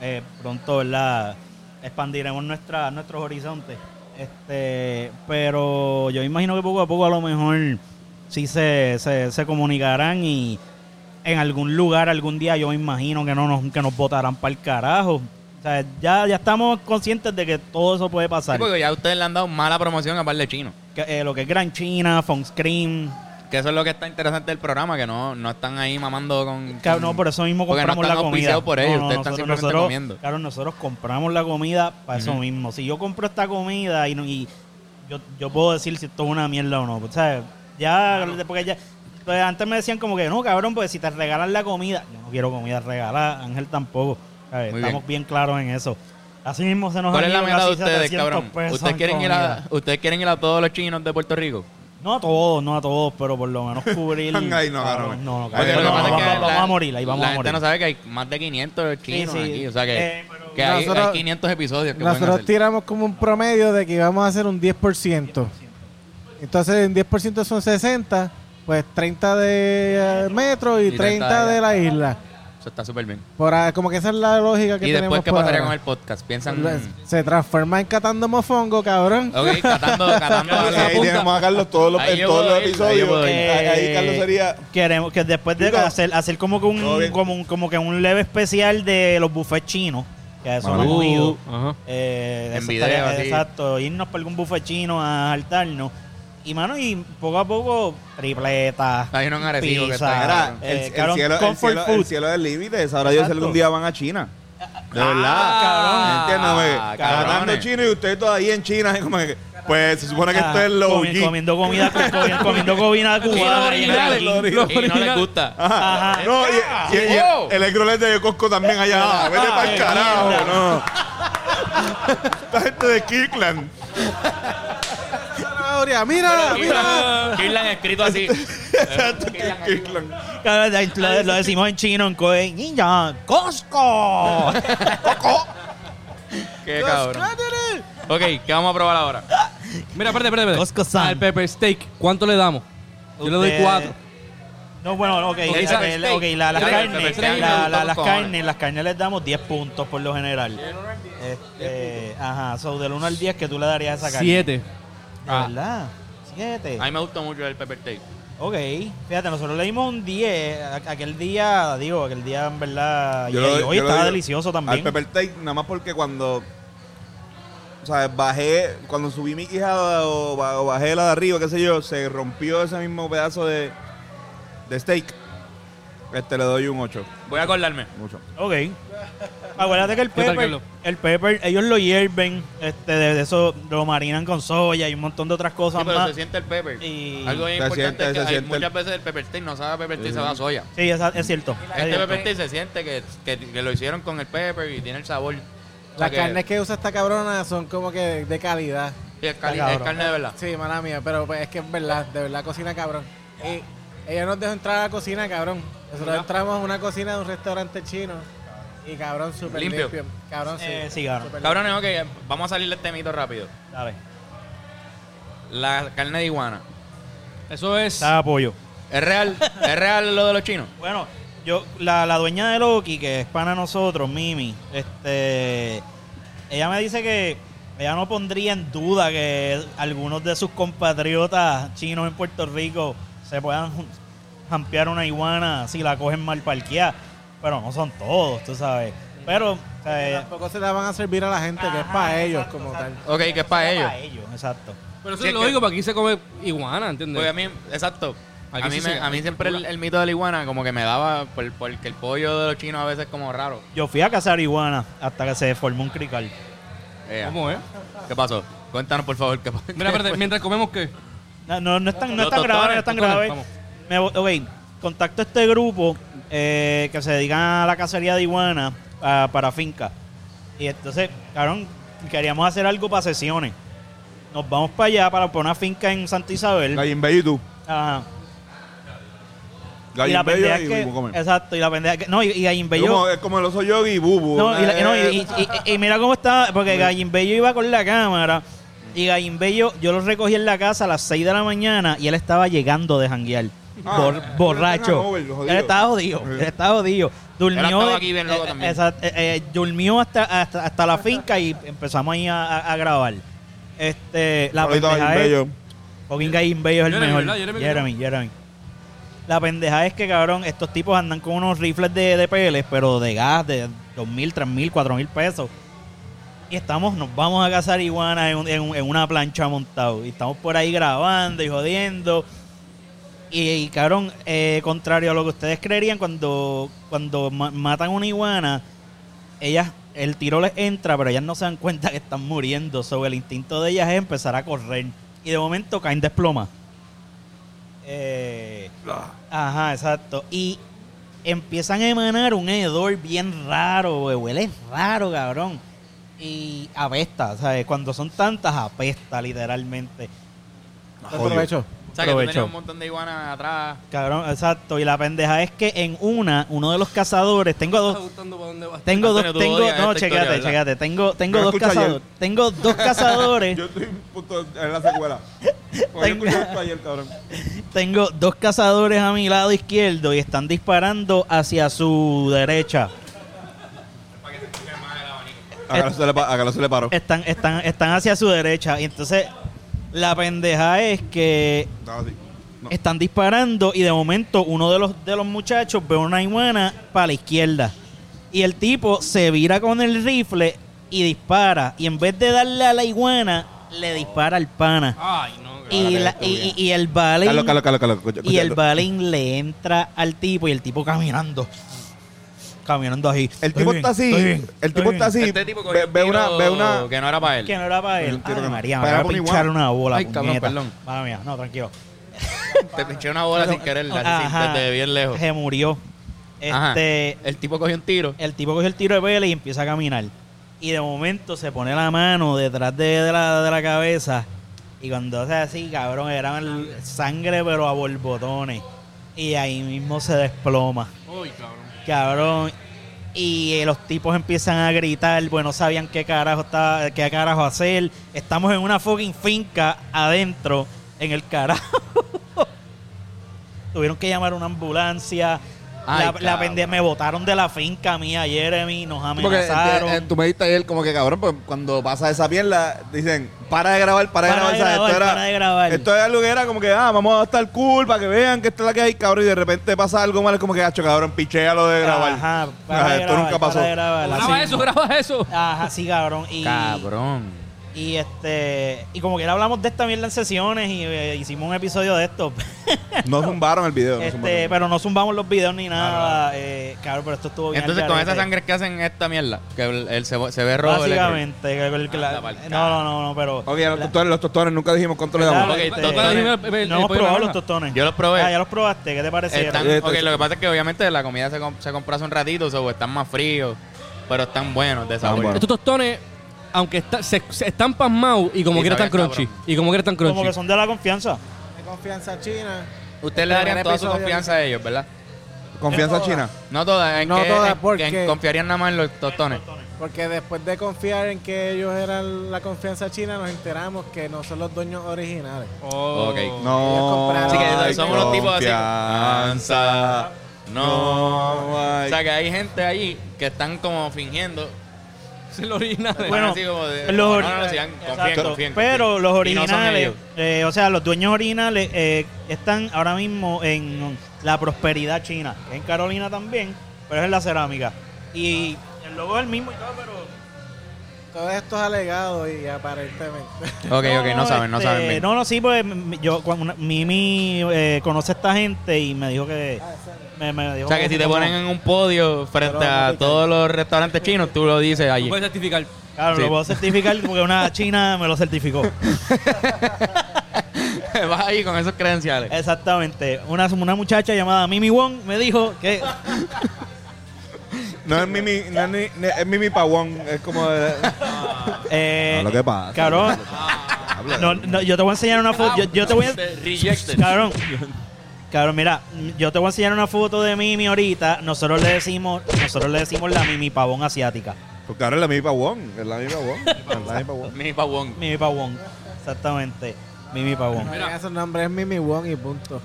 eh, pronto, ¿verdad? Expandiremos nuestra, nuestros horizontes. Este, pero yo imagino que poco a poco a lo mejor sí se, se, se comunicarán y en algún lugar, algún día, yo me imagino que no nos, que nos votarán para el carajo. O sea, ya, ya estamos conscientes de que todo eso puede Sí, pasar. porque ya ustedes le han dado mala promoción a par de chinos. Que, eh, lo que es Gran China, Scream Que eso es lo que está interesante del programa, que no, no están ahí mamando con... Claro, con- no, por eso mismo no compramos la comida. por ellos, No, no, ustedes están simplemente nosotros- comiendo. Claro, nosotros compramos la comida para eso mismo. Si yo compro esta comida y, y yo, yo puedo decir si esto es una mierda o no. O sea, ya, porque ya, pues antes me decían como que no, cabrón, pues si te regalan la comida, yo no quiero comida regalada, Ángel tampoco. Estamos bien. bien. claros en eso. Así mismo se nos ¿Cuál es la meta de ustedes, 700 cabrón? ¿Ustedes en quieren, ir a. ¿Ustedes quieren ir a todos los chinos de Puerto Rico? No a todos, no a todos, pero por lo menos cubrir. Ay, no, cabrón. no, no, vamos, que vamos la- a morir, ahí vamos la a morir. gente no sabe que hay más de 500 chinos Sí, sí. aquí. O sea que, Eh, que hay, Nosotros- hay 500 episodios que Nosotros tiramos como un promedio de que íbamos a hacer un 10%. Entonces, en 10% son 60, pues 30 de eh, metro y, Y 30, 30 de la isla. Eso está súper bien. Por como que esa es la lógica que ¿Y tenemos después qué por pasaría ahora. con el podcast? ¿Piensan...? Se transforma en catando mofongo, cabrón. Ok, catando, catando. Ahí tenemos a Carlos todos los, Ahí en yo todos los ir, ahí yo episodios. puedo ir. Ahí, ahí Carlos sería. Queremos que después de hacer, hacer como que todo un bien. como, un- como que un leve especial de los buffets chinos, que a eso ido. Uh, ajá. Eh, En eso video, así. Exacto, irnos por algún buffet chino a saltarnos. Y mano, y poco a poco, tripleta. Hay uno en Arecibo que pizza, está Mira, cabrón. el, eh, el cabrón, cielo, el, cielo, el cielo del límite. Sabrá Dios algún día van a China. De verdad. Ah, Entiéndeme. cabrones. Tratando chino y usted todavía en China. es como que, pues se supone que Ah, esto es lo comi- OG. comiendo comida, comi- comiendo comida cubana. el Y no les gusta. Ajá. Ajá. No, y, y- y- el electrolet de Costco también allá. Vete Ah, para el carajo, no. Esta gente de Kirkland historia. Mira, mira. Kirlan escrito así. Exacto, eh, Kirlan. Lo, ah, lo decimos en chino, en Coen. ¡Ninja! ¡Cosco! ¡Coco! ¡Qué cabrón! Ok, ¿qué vamos a probar ahora? Mira, espérate, espérate. Cosco-san. Al pepper steak, ¿cuánto le damos? Yo le doy cuatro. No, bueno, ok, okay, okay, okay la, las, carnes, la, la, las carnes, las carnes les damos 10 puntos por lo general. Este, ajá, so del 1 al 10 que tú le darías a esa carne. 7. Ah. Siete. Este. A mí me gustó mucho el pepper tape. Ok, fíjate, nosotros le dimos un 10. Aquel día, digo, aquel día en verdad. Hoy estaba delicioso también. Al pepper tape, nada más porque cuando. O sea, bajé. Cuando subí mi quijada o, o bajé la de arriba, qué sé yo, se rompió ese mismo pedazo de, de steak. Este le doy un 8. Voy a acordarme. Mucho. Ok. Acuérdate que el ¿Qué tal, pepper, Carlos? el pepper, ellos lo hierven, este, de, de eso lo marinan con soya y un montón de otras cosas Sí, pero más. se siente el pepper. Y- Algo bien Se importante siente, es se que hay- siente el- muchas veces el pepper steak no sabe a pepper steak, sabe a soya. Sí, es, es cierto. es Este cierto. pepper steak se siente que, que, que lo hicieron con el pepper y tiene el sabor. O sea Las que- carnes que usa esta cabrona son como que de calidad. sí, es, cali- Está es cabrón. carne de verdad. Sí, mala mía, pero pues, es que es verdad, de verdad cocina cabrón. Y ella nos dejó entrar a la cocina, cabrón. Nosotros entramos a una cocina de un restaurante chino y cabrón, súper Limpio. limpio. Cabrón, sí. Eh, sí, cabrón. Cabrones, ok, vamos a salir de este mito rápido. Dale. La carne de iguana. Eso es. Está apoyo. ¿Es real? ¿Es real lo de los chinos? Bueno, yo, la, la dueña de Loki, que es para nosotros, Mimi, este, ella me dice que ella no pondría en duda que algunos de sus compatriotas chinos en Puerto Rico se puedan jampear una iguana si la cogen mal parqueada. Pero no son todos, tú sabes. Pero, eh, Tampoco se la van a servir a la gente, que es para ellos exacto, como exacto. tal. Ok, que es para ellos. para ellos, exacto. Pero eso Sí, es lógico, que- porque aquí se come iguana, ¿entiendes? Porque a mí, exacto. Aquí a mí, sí me- a mí siempre el, el mito de la iguana como que me daba por- porque el pollo de los chinos a veces es como raro. Yo fui a cazar iguana hasta que se formó un crical. Ea. ¿Cómo es? ¿Qué pasó? Cuéntanos por favor qué pasó. Mira, espérate, mientras comemos, ¿qué? No, no, no es tan, no es tan grave, no es tan grave. vamos. Me ok, contacto a este grupo eh, que se dedican a la cacería de iguana ah, para finca. Y entonces, cabrón, queríamos hacer algo para sesiones. Nos vamos para allá, para por una finca en Santa Isabel. Gallin Bello y tú. Ajá. Y Gallin la pendeja y Bubu. Exacto, y la pendeja que, no, y, y Es como, es como el oso yogi y bubu. no, y, la- Eh, no, y- y- y- y mira cómo está, porque Gallin Bello iba con la cámara y Gallin Bello, yo lo recogí en la casa a las 6 de la mañana y él estaba llegando de janguear. Ah, Bor- él borracho. Él estaba jodido, él estaba jodido. Durmió, aquí bien loco eh, también. esa- eh, eh, durmió hasta, hasta, hasta la finca y empezamos ahí a, a- a grabar. Este, la Ahorita pendeja es- Bello. Fucking Gallin Bello es el Jeremy, mejor. Jeremy, Jeremy, Jeremy. La pendeja es que, cabrón, estos tipos andan con unos rifles de, de peles, pero de gas, de dos mil, tres mil, cuatro mil pesos. Y estamos, nos vamos a cazar iguanas en, en un- en una plancha montado. Y estamos por ahí grabando y jodiendo. Y, y, cabrón, eh, contrario a lo que ustedes creerían, cuando, cuando ma- matan una iguana, ellas, el tiro les entra, pero ellas no se dan cuenta que están muriendo. Sobre el instinto de ellas es empezar a correr. Y de momento caen desploma. Eh, ajá, exacto. Y empiezan a emanar un hedor bien raro, güey. Huele raro, cabrón. Y apesta, ¿sabes? Cuando son tantas, apesta, literalmente. Provecho. Sea, que tú tenías un montón de iguanas atrás. Cabrón, exacto. Y la pendeja es que en una, uno de los cazadores, tengo dos, tengo dos, tengo, no, ¿verdad? chequéate. Tengo, tengo dos cazadores, tengo dos cazadores, Yo estoy puto en la secuela. Porque yo escuché esto ayer, cabrón. tengo dos cazadores a mi lado izquierdo y están disparando hacia su derecha. A Carlos se le, pa- a Carlos se le paró. Están, están, están hacia su derecha. Y entonces, la pendeja es que. No. están disparando y de momento uno de los de los muchachos ve una iguana para la izquierda y el tipo se vira con el rifle y dispara y en vez de darle a la iguana le dispara al pana Ay, no. y, la- y, y- el balín y el balín le entra al tipo y el tipo caminando caminando así El tipo está así. El tipo está así. Este tipo ve, cogió un ve una, ve una. que no era para él. que no era para él Ay, María me para una pinchar una bola Ay, cabrón, puñeta. perdón. Mala mía no tranquilo Te pinché una bola sin querer, así, Ajá. desde bien lejos. se murió Ajá. este El tipo cogió un tiro. el tipo coge el tiro de pele y empieza a caminar. Y de momento se pone la mano detrás de, de la, de la cabeza. Y cuando hace así, cabrón, era el- sangre pero a borbotones. Y ahí mismo se desploma. Uy, cabrón. Cabrón. Y eh, los tipos empiezan a gritar, pues no sabían qué carajo, estaba, qué carajo hacer. Estamos en una fucking finca adentro, en el carajo. Tuvieron que llamar a una ambulancia. Ay, la, la me botaron de la finca mía, Jeremy, nos Porque amenazaron. eh, eh, tú me diste ayer como que cabrón, pues cuando pasa esa mierda, dicen, para de grabar, para de grabar. grabar, esto, era, para de grabar. esto es algo que era como que, ah, vamos a estar cool para que vean que esto es la que hay, cabrón, y de repente pasa algo mal, es como que, hacho, cabrón, pichea lo de grabar. Ajá, Ajá, para de esto grabar, nunca pasó. para de grabar, Graba así eso, graba eso. Ajá, sí, cabrón. Y, Cabrón. Y este y como que hablamos de esta mierda en sesiones y eh, hicimos un episodio de esto. No zumbaron el video. no este, zumbaron. pero no zumbamos los videos ni nada. Eh, cabrón, pero esto estuvo bien. Entonces, con esa sangre que hacen esta mierda, que el, el se, se ve rojo. Básicamente. la- no, no, no, no, pero. Ok, los tostones, los tostones, nunca dijimos cuánto le damos. Ok, Este, no hemos probado los tostones. Yo los probé. Ah, ya los probaste. ¿Qué te parecieron? Están, Eh, ok, esto- lo que pasa es que obviamente la comida se, com- se compró hace un ratito, o sea, están más fríos, pero están buenos de sabor. Estos tostones, aunque está- se, se están pasmados y como Sí, quiera están crunchy. cabrón. Y como quiera están crunchy. Como que son de la confianza. De confianza china. Ustedes le darían toda su episodio- confianza a ellos, ¿verdad? Confianza china. No todas, en No que, todas, en- porque- en confiarían nada más en los tostones. Porque después de confiar en que ellos eran la confianza china, nos enteramos que no son los dueños originales. Oh. Ok. No. Así que hay somos los tipos así. confianza. No. No O sea, que hay gente allí que están como fingiendo. Es el original. Bueno, los no, ori- no, no, sigan, confíen, Exacto. confíen, Pero los originales, eh, o sea, los dueños originales eh, están ahora mismo en la prosperidad china, en Carolina también, pero es en la cerámica. Y el logo es el mismo y todo, pero... Todo esto es alegado y aparentemente. Ok, ok, no saben, no este, saben bien. No, no, sí, pues m- yo, cuando una- Mimi eh, conoce a esta gente y me dijo que... Me, me dijo O sea, que si te como- ponen en un podio frente a todos los restaurantes chinos, tú lo dices allí. puedes certificar. Claro, Sí. lo puedo certificar porque una china me lo certificó. Vas ahí con esos credenciales. Exactamente. Una, una muchacha llamada Mimi Wong me dijo que... No es Mimi, no es, ni- ni- es Mimi Pawón. Es como. de- eh, No, lo que pasa. Cabrón, Habla. no, no, yo te voy a enseñar una foto. Yo, yo te voy a... Rejected. Cabrón. Cabrón, mira, yo te voy a enseñar una foto de Mimi ahorita. Nosotros le decimos, nosotros le decimos la Mimi Pavón asiática. Porque ahora es la Mimi Pawón. Es la Mimi Pawón. Es la Mimi Pawón. Mi pavón. Mimi Pavón. Exactamente. Mimi Pavón. Mira. Esos nombres es Mimi Wong y punto.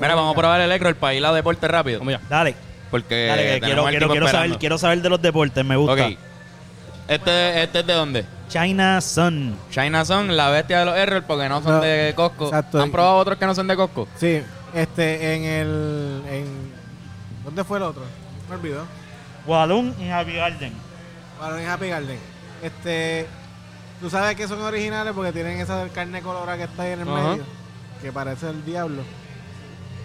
Mira, vamos a probar el electro, el país, la deporte rápido. Vamos ya. Dale. Porque Dale, que tenemos quiero, quiero, quiero, saber, quiero saber de los deportes. Me gusta. Este, este es de dónde? China Sun. China son la bestia de los errors porque no son No, de Costco. exacto. ¿Han probado otros que no son de Costco? Sí, este, en el. En, ¿Dónde fue el otro? Me olvidó. Walloon en Happy Garden. Bueno, en Happy Garden. Este. Tú sabes que son originales porque tienen esa carne colorada que está ahí en el medio. Que parece el diablo.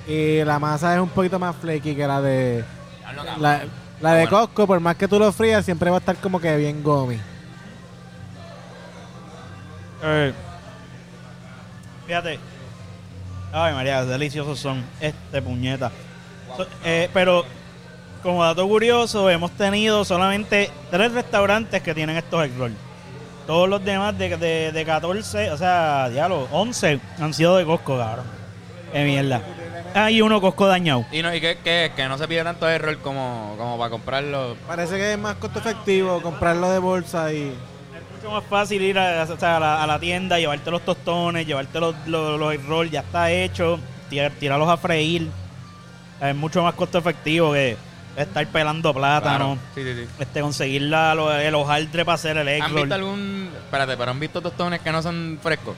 Y la masa es un poquito más flaky que la de la, la de bueno. Costco, por más que tú lo frías, siempre va a estar como que bien gummy. Eh, fíjate. Ay, María, deliciosos son. Este puñeta. So- eh, pero, como dato curioso, hemos tenido solamente tres restaurantes que tienen estos egg rolls. Todos los demás de, de, de 14, o sea, diablo, 11 han sido de Costco, cabrón. Qué mierda. Ah, y uno Costco dañado. Y, no, y que, que, que no se pide tanto error como, como para comprarlo. Parece que es más costo efectivo comprarlo de bolsa y... Es mucho más fácil ir a, o sea, a la, a la tienda, llevarte los tostones, llevarte los, los, rolls, ya está hecho, tirar, tirarlos a freír. Es mucho más costo efectivo que estar pelando plátano. Claro. Sí, sí, sí. Este, conseguir la, lo- el hojaldre para hacer el egg ¿Han roll. visto algún. Espérate, pero han visto tostones que no son frescos?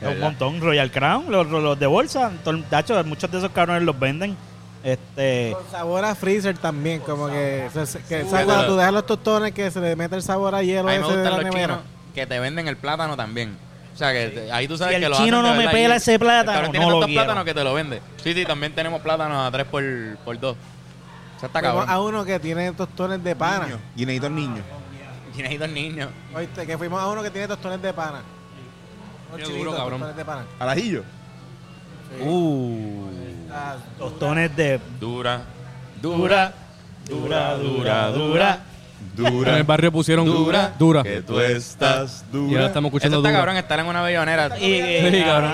Es un montón. Royal Crown, los, de bolsa. hecho, muchos de esos cabrones los venden. Este, Con sabor a freezer también, como que... se- que Uh, ¿sabes pero- cuando tú dejas los tostones que se le mete el sabor a hielo A mí me ese de los nevera? chinos que te venden el plátano también. O sea, que te- ahí tú sabes Si el que lo chino hacen no me pela y- ese plátano, el no lo tantos quiero. plátanos que te lo vende. Sí, sí, también tenemos plátano a 3 por, por 2. O sea, está Fuimos cabrón. a uno que tiene tostones de pana. Niño. Guineito niño. Y necesito niños. Oíste, que fuimos a uno que tiene tostones de pana. Qué duro, cabrón. tostones de pana. Al ajillo. Uh. Tostones de Dura. dura, dura, dura, dura. En el barrio pusieron Dura. dura. Que tú estás Y ahora dura. estamos Eso escuchando está dura. cabrón estar en una bellonera. Y, eh, Sí, cabrón.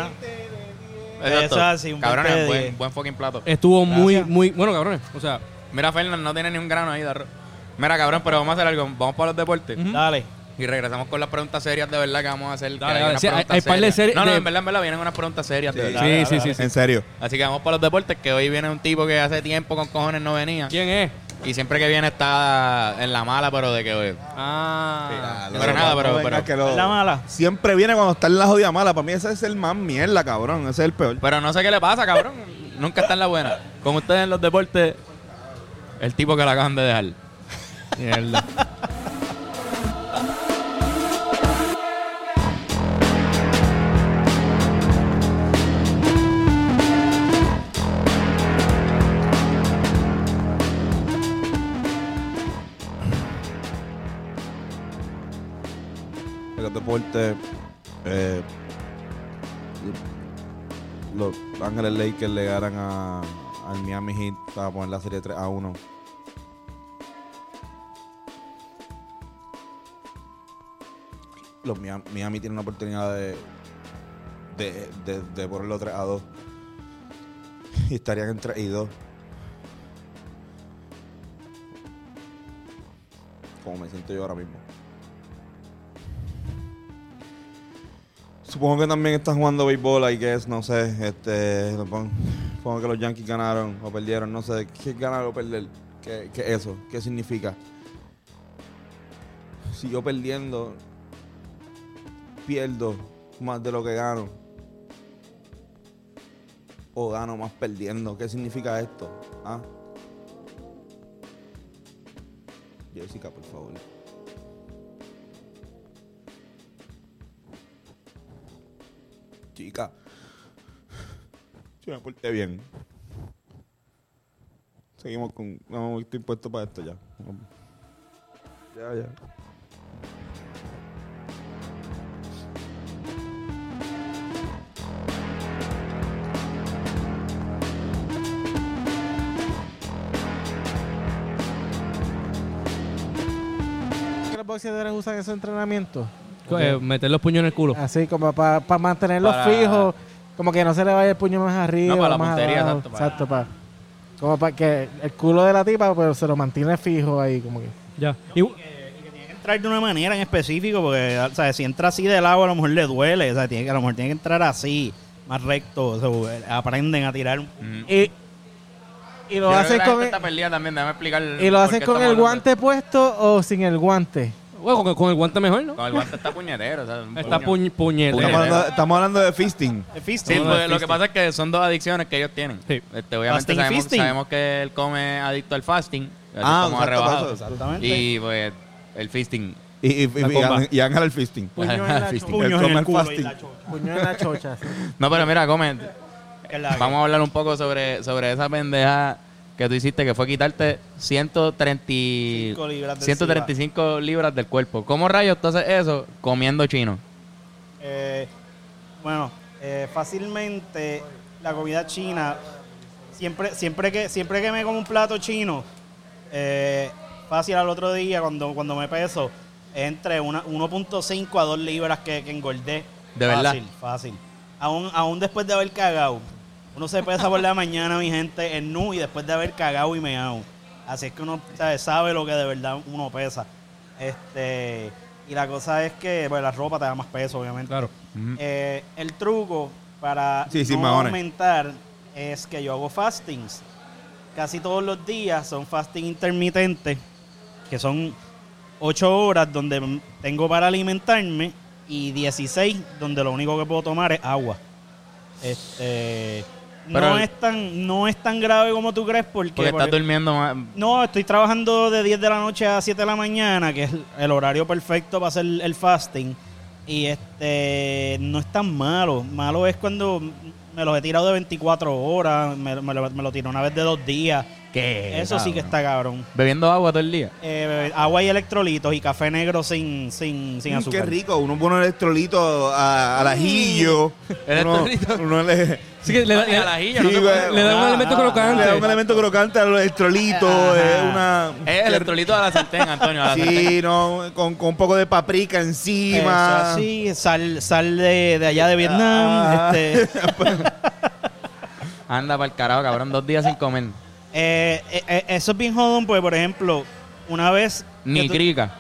Exacto. Eso así, un Cabrones, 20 de buen, 10. buen fucking plato. Estuvo muy, Gracias. muy... Bueno, cabrones. O sea, Mira, Fernan no tiene ni un grano ahí de arroz. Mira, cabrón, pero vamos a hacer algo. Vamos para los deportes. Dale. Y regresamos con las preguntas serias de verdad que vamos a hacer. que Dale, hay dale. Sí, hay- par de serias. series No, no, de- en verdad, en verdad, vienen unas preguntas serias de Sí. verdad. sí, dale, sí, dale. sí, sí. En serio. Así que vamos para los deportes, que hoy viene un tipo que hace tiempo con cojones no venía. ¿Quién es? Y siempre que viene está en la mala, pero de que... oye, Ah. Sí. Pero nada, pero- pero- que lo- ¿Es la mala? Siempre viene cuando está en la jodida mala. Para mí ese es el más mierda, cabrón. Ese es el peor. Pero no sé qué le pasa, cabrón. Nunca está en la buena. Con ustedes en los deportes, el tipo que la acaban de dejar. Mierda. Deportes, eh, los Ángeles Lakers le ganan a, al Miami Heat para poner la serie 3 a 1. Los Miami, Miami tienen una oportunidad de, de, de, de ponerlo 3 a 2. Y estarían en 3 y 2. Como me siento yo ahora mismo. Supongo que también están jugando béisbol, I guess, no sé, este, supongo, que los Yankees ganaron o perdieron, no sé, ¿qué es ganar o perder? ¿Qué, qué es eso? ¿Qué significa? Si yo perdiendo, pierdo más de lo que gano, o gano más perdiendo, ¿qué significa esto? ¿Ah? Jessica, por favor. Chica. Me porté bien. Seguimos con. No, estoy puesto para esto ya. Ya, ya. ¿Qué los boxeadores usan esos Eh, meter los puños en el culo. Así como para mantenerlos Para- fijos, como que no se le vaya el puño más arriba. No, para la más puntería, abajo. exacto, para- Exacto, para. Como para que el culo de la tipa pues, se lo mantiene fijo ahí, como que. Ya. Y, Tiene que entrar de una manera en específico, porque o sea, si entra así del agua a lo mejor le duele, o sea, tiene que, a lo mejor tiene que entrar así, más recto, o sea, aprenden a tirar. Mm. Y, y lo la con el, también, déjame explicar. y lo qué con el guante puesto o sin el guante. Bueno, con, con el guante mejor, ¿no? Con el guante está puñetero. o sea, un Está puño. puñ, puñetero. Estamos hablando, estamos hablando de fisting. Sí, pues, es lo que fisting. pasa es que son dos adicciones que ellos tienen. Sí. Este, obviamente Fasting y sabemos, fisting. sabemos que él come adicto al fasting. así Ah, como exacto, rebajado. eso, Exactamente. Y pues el fisting. Y, y, y, La comba. y Ángel el fisting. Puño en la Fisting. Él en come el culo fasting. y la chocha. Puño en la chocha. sí. No, pero mira, come. Es la Vamos a hablar un poco sobre, sobre esa pendeja que tú hiciste, que fue quitarte 130, y- Cinco libras de 135 libras del cuerpo. ¿Cómo rayos tú haces eso comiendo chino? Eh, bueno, eh, fácilmente la comida china, siempre, siempre, que, siempre que me como un plato chino, eh, fácil al otro día cuando, cuando me peso, entre una- 1.5 a 2 libras que, que engordé. ¿De verdad? Fácil, fácil. Aún, aún después de haber cagado. Uno se pesa por la mañana, mi gente, en nu y después de haber cagado y meado. Así es que uno ¿sabe? sabe lo que de verdad uno pesa. Este, y la cosa es que bueno, la ropa te da más peso, obviamente. Claro. Eh, el truco para Sí, no aumentar es que yo hago fastings. Casi todos los días son fasting intermitentes, que son 8 horas donde tengo para alimentarme y 16 donde lo único que puedo tomar es agua. Este, Pero no, el- es tan, no es tan grave como tú crees porque... Porque estás porque- durmiendo más. no, estoy trabajando de 10 de la noche a 7 de la mañana, que es el horario perfecto para hacer el fasting. Y este no es tan malo. Malo es cuando me los he tirado de 24 horas, me, me lo, me lo tiro una vez de dos días. ¿Qué? Eso sí que está cabrón. Bebiendo agua todo el día. Eh, agua y electrolitos y café negro sin, sin, sin Mm, azúcar. Qué rico, unos buenos electrolitos a- al ajillo. Uno, Electrolitos. uno le, que le, le- al ajillo, no Sí, le da un Ah, elemento ah, crocante. le da un elemento crocante a los electrolitos. Ajá. Es una. Es el electrolito de la sartén, Antonio. a la sartén. Sí, no, con, con un poco de paprika Eso encima. así, sal, sal de, de allá de Vietnam. Ah. este, Anda para el carajo, cabrón. Dos días sin comer. Eh, eh, eh, eso es bien jodón, porque por ejemplo, una vez... Ni tú- crica.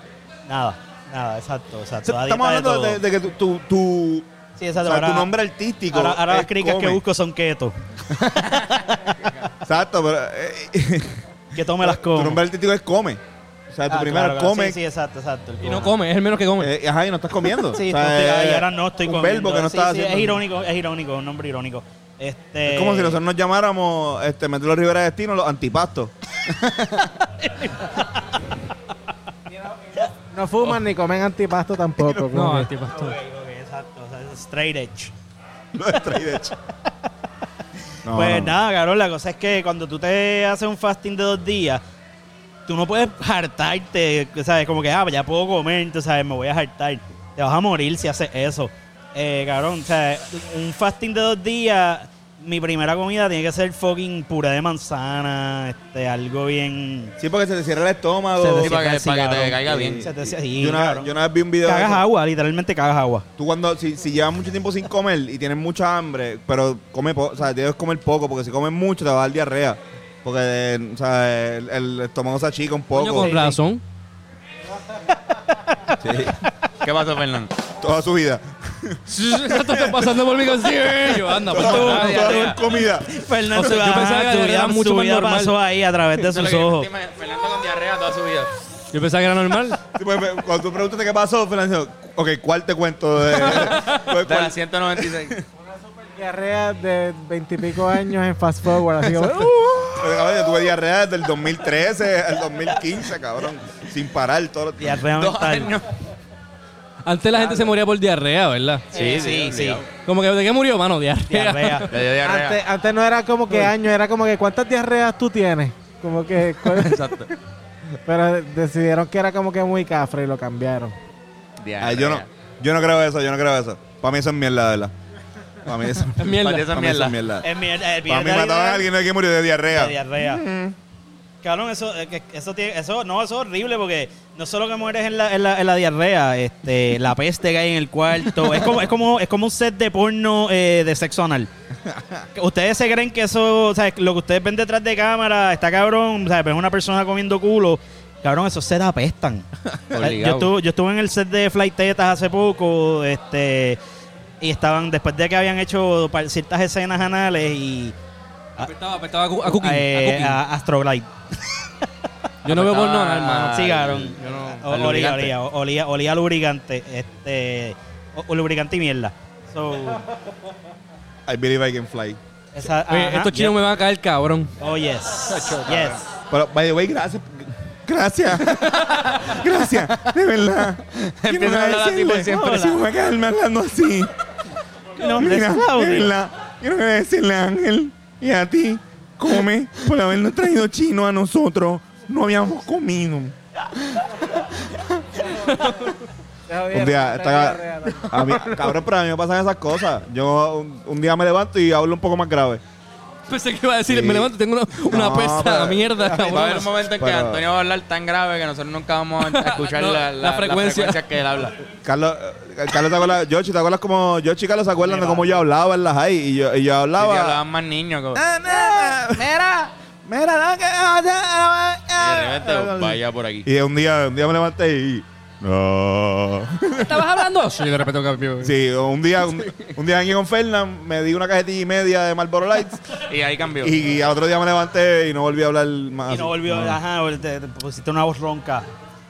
Nada, nada, exacto, Estamos dieta hablando todo. de, de que tu, tu, tu- Sí, o exacto. sea, ahora, tu nombre artístico. ahora, las cricas que come. busco son keto. Exacto, pero. eh, Keto me las como. Tu nombre artístico es come. O sea, tu Ah, primero claro, come. Sí, sí, exacto, exacto. y no come. come, es el menos que come. eh, ajá, y no estás comiendo. Sí, O sea, no estoy- ahí eh, ahora no estoy un comiendo. verbo que no Sí, estás sí, haciendo. Es irónico, es irónico, un nombre irónico. Este, Es como si nosotros nos llamáramos este, Metro Rivera Destino los antipastos. No fuman ni comen antipasto tampoco. no, tipo Ok, ok, exacto. o sea, es straight edge. Los straight edge. No, pues no. nada, cabrón, la cosa es que cuando tú te haces un fasting de dos días, tú no puedes hartarte, ¿sabes? Como que, ah, ya puedo comer, tú sabes, me voy a hartar. Te vas a morir si haces eso. Eh, cabrón, o sea, un fasting de dos días, mi primera comida tiene que ser fucking puré de manzana, este, algo bien... Sí, porque se te cierra el estómago. Se te Sí, para que, para que te caiga bien. Se te- sí, yo, una, cabrón. yo una vez vi un video. de Cagas agua, literalmente cagas agua. Tú cuando, si, si llevas mucho tiempo sin comer y tienes mucha hambre, pero come poco, o sea, debes comer poco, porque si comes mucho te va a dar diarrea. Porque, eh, o sea, el, el estómago se achica un Coño, poco. con razón. Sí, ¿Qué pasó, Fernando? toda su vida. Esto está pasando por mi concilio. Anda, pues, Toda, nadie, toda nadie. la comida. Fernando, O sea, yo ajá, pensaba que era mucho más normal. pasó ahí a través de Eso es lo sus que yo ojos. Fernando con diarrea toda su vida. Yo pensaba que era normal. Sí, pues, pues, cuando tú preguntaste qué pasó, Fernando, ok, ¿cuál te cuento? De, ¿cuál- De la cuál? 196. Diarrea de veintipico años en fast forward. Así como, "Uh". Pues, cabrón, yo tuve diarrea desde el 2013 al 2015, cabrón. Sin parar todo los días. Diarrea Dos mental. años. Antes la gente se moría por diarrea, ¿verdad? Sí, sí, sí. Como que ¿de qué murió, mano? Diarrea. Diarrea. Le dio diarrea. antes, antes no era como que años, era como que ¿cuántas diarreas tú tienes? Como que... ¿cuál- Exacto. Pero decidieron que era como que muy cafre y lo cambiaron. Diarrea. Ay, yo, no, yo no creo eso, yo no creo eso. Para mí eso es mierda, de verdad. Para mí eso, Es mierda. Para mí eso es mierda. Es mierda, el Para mí mataban a alguien que murió de diarrea. de diarrea. Cabrón, eso, eh, eso tiene, eso, no, eso es horrible porque no solo que mueres en la, en la, en la diarrea, este, la peste que hay en el cuarto, es como, es como, es como un set de porno eh, de sexo anal. Ustedes se creen que eso, o sea, lo que ustedes ven detrás de cámara, está cabrón, o sea, ves una persona comiendo culo, cabrón, esos sets apestan. yo, Obligado. estuve, yo estuve en el set de Flight Tetas hace poco, este, y estaban, después de que habían hecho ciertas escenas anales y Apestaba, apestaba a, cu- a cooking. a eh, cooking. a Astroglide. Yo no veo apestaba- porno, hermano. Sí, cabrón. yo no- O- al olía, lubricante. olía, olía, olía a lubricante. Este, o, o lubricante y mierda. So, I believe I can fly. esa, Oye, ajá, estos chinos me van a caer cabrón. Oh, yes. yes. Pero, by the way, gracias. Gracias. Gracias. De verdad. ¿Qué Empiezan no a hablar así por decirle? siempre. Si voy a quedarme hablando así. No, Mira, de verdad. quiero decirle a Ángel y a ti, come por habernos traído chino a nosotros. No habíamos comido. Un día, está- a mí- cabrón, pero a mí me pasan esas cosas. Yo un, un día me levanto y hablo un poco más grave. Pensé que iba a decir, Sí. me levanto y tengo una, una No, pesta pero- mierda. Va a haber cabrón. un momento en que Pero- Antonio va a hablar tan grave que nosotros nunca vamos a escuchar No, la, la la, frecuencia. frecuencia que él habla. Carlos, eh, Carlos ¿te acuerdas? Yoshi, ¿te acuerdas como Yoshi y Carlos se acuerdan de cómo yo hablaba en las high? Y yo, y yo Sí, hablaba. sí, hablaban más niños. como- mira, mira, no, que- Y de repente, vaya por aquí. Y un día, un día me levanté y. No. ¿Estabas hablando? Sí, de repente cambió. Sí, un día, un, un día aquí con Fernán me di una cajetilla y media de Marlboro Lights Y ahí cambió. y al otro día me levanté y no volví a hablar más. Y no volvió, ajá, te, te pusiste una voz ronca.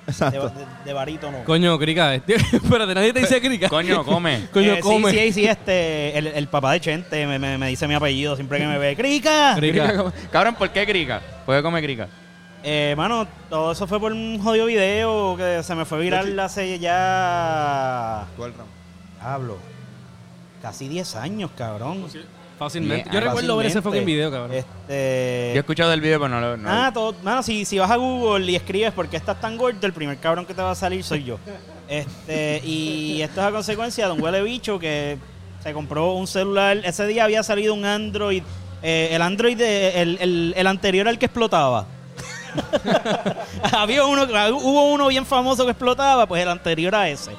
De, Exacto. de, de barítono. Coño, crica. Espérate, nadie te dice crica. Coño, come. Coño, Eh, come. Sí, sí, sí, este, el, el papá de Chente me, me, me dice mi apellido siempre que me ve. ¡Crica! Crica. Cabrón, ¿por qué crica? ¿Por qué come crica? Eh, mano, todo eso fue por un jodido video que se me fue viral hace ya... ¿Cuál, Ram? Hablo. Casi 10 años, cabrón. Fácilmente. Yo recuerdo ver ese fucking video, cabrón. Este... Yo he escuchado del video, pero no lo. no Ah, todo, mano, si, si vas a Google y escribes por qué estás tan gordo, el primer cabrón que te va a salir soy yo. Este, y esto es a consecuencia de un huele bicho que se compró un celular. Ese día había salido un Android, eh, el Android, de- el, el- el anterior al que explotaba. Había uno, hubo uno bien famoso que explotaba, pues el anterior a ese.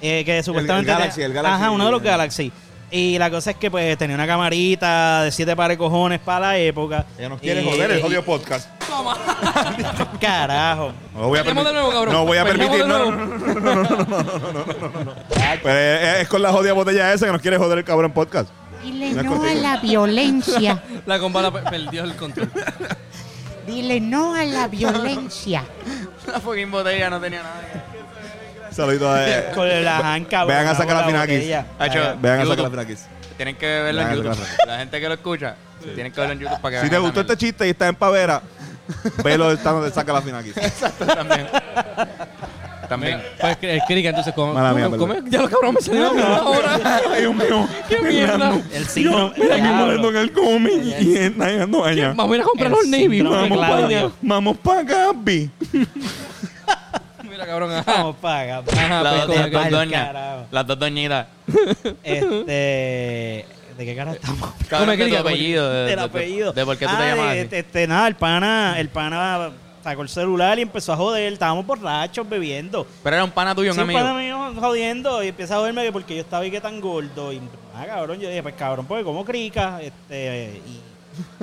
Eh, que supuestamente. El. Ajá, uno de los Galaxy. Y la cosa es que pues tenía una camarita de siete pares cojones para la época. Ella nos quiere joder el jodido podcast. Carajo. No voy a permitir. No voy a permitir. No, no, no, no, es con la jodida botella esa que nos quiere joder el cabrón podcast. Dile no, a la violencia. la combala perdió el control. Dile no a la violencia. La fucking botella no tenía nada. Saludito a. eh, Con la janca. Vean a sacar la finakis. Vean a sacar la finakis. Tienen que verlo en YouTube. La gente que lo escucha, tienen que verlo en YouTube para que Si te gustó este chiste y estás en pavera, velo estando de saca la finakis. mierda. También. También. Pues el entonces, come. Mala mía, perdón. come. Ya lo cabrón me salió ahora. Ay, Dios mío. ¡Qué mierda! El signo. Mira que Diablo. molesto en el cómic y está llegando allá. Vamos a ir a comprar El los Navy. síndrome Vamos para allá. Claudio. Vamos para Gabi. Mira, cabrón. Ajá. Vamos para acá. Ajá, Las pues, dos, las dos come. doñas. carajo. Las dos doñitas. Este. ¿De qué cara estamos? Cabrón, de tu come. apellido. De, Del de- apellido. De por qué tú Ah, te llamas de- así. Este, nada, el pana, el pana sacó el celular y empezó a joder. Estábamos borrachos bebiendo. Pero era un pana tuyo, un Sí, un amigo. pana mío jodiendo y empieza a joderme que porque yo estaba y que tan gordo. Y ah, cabrón, yo dije, pues cabrón, porque como crica. Este,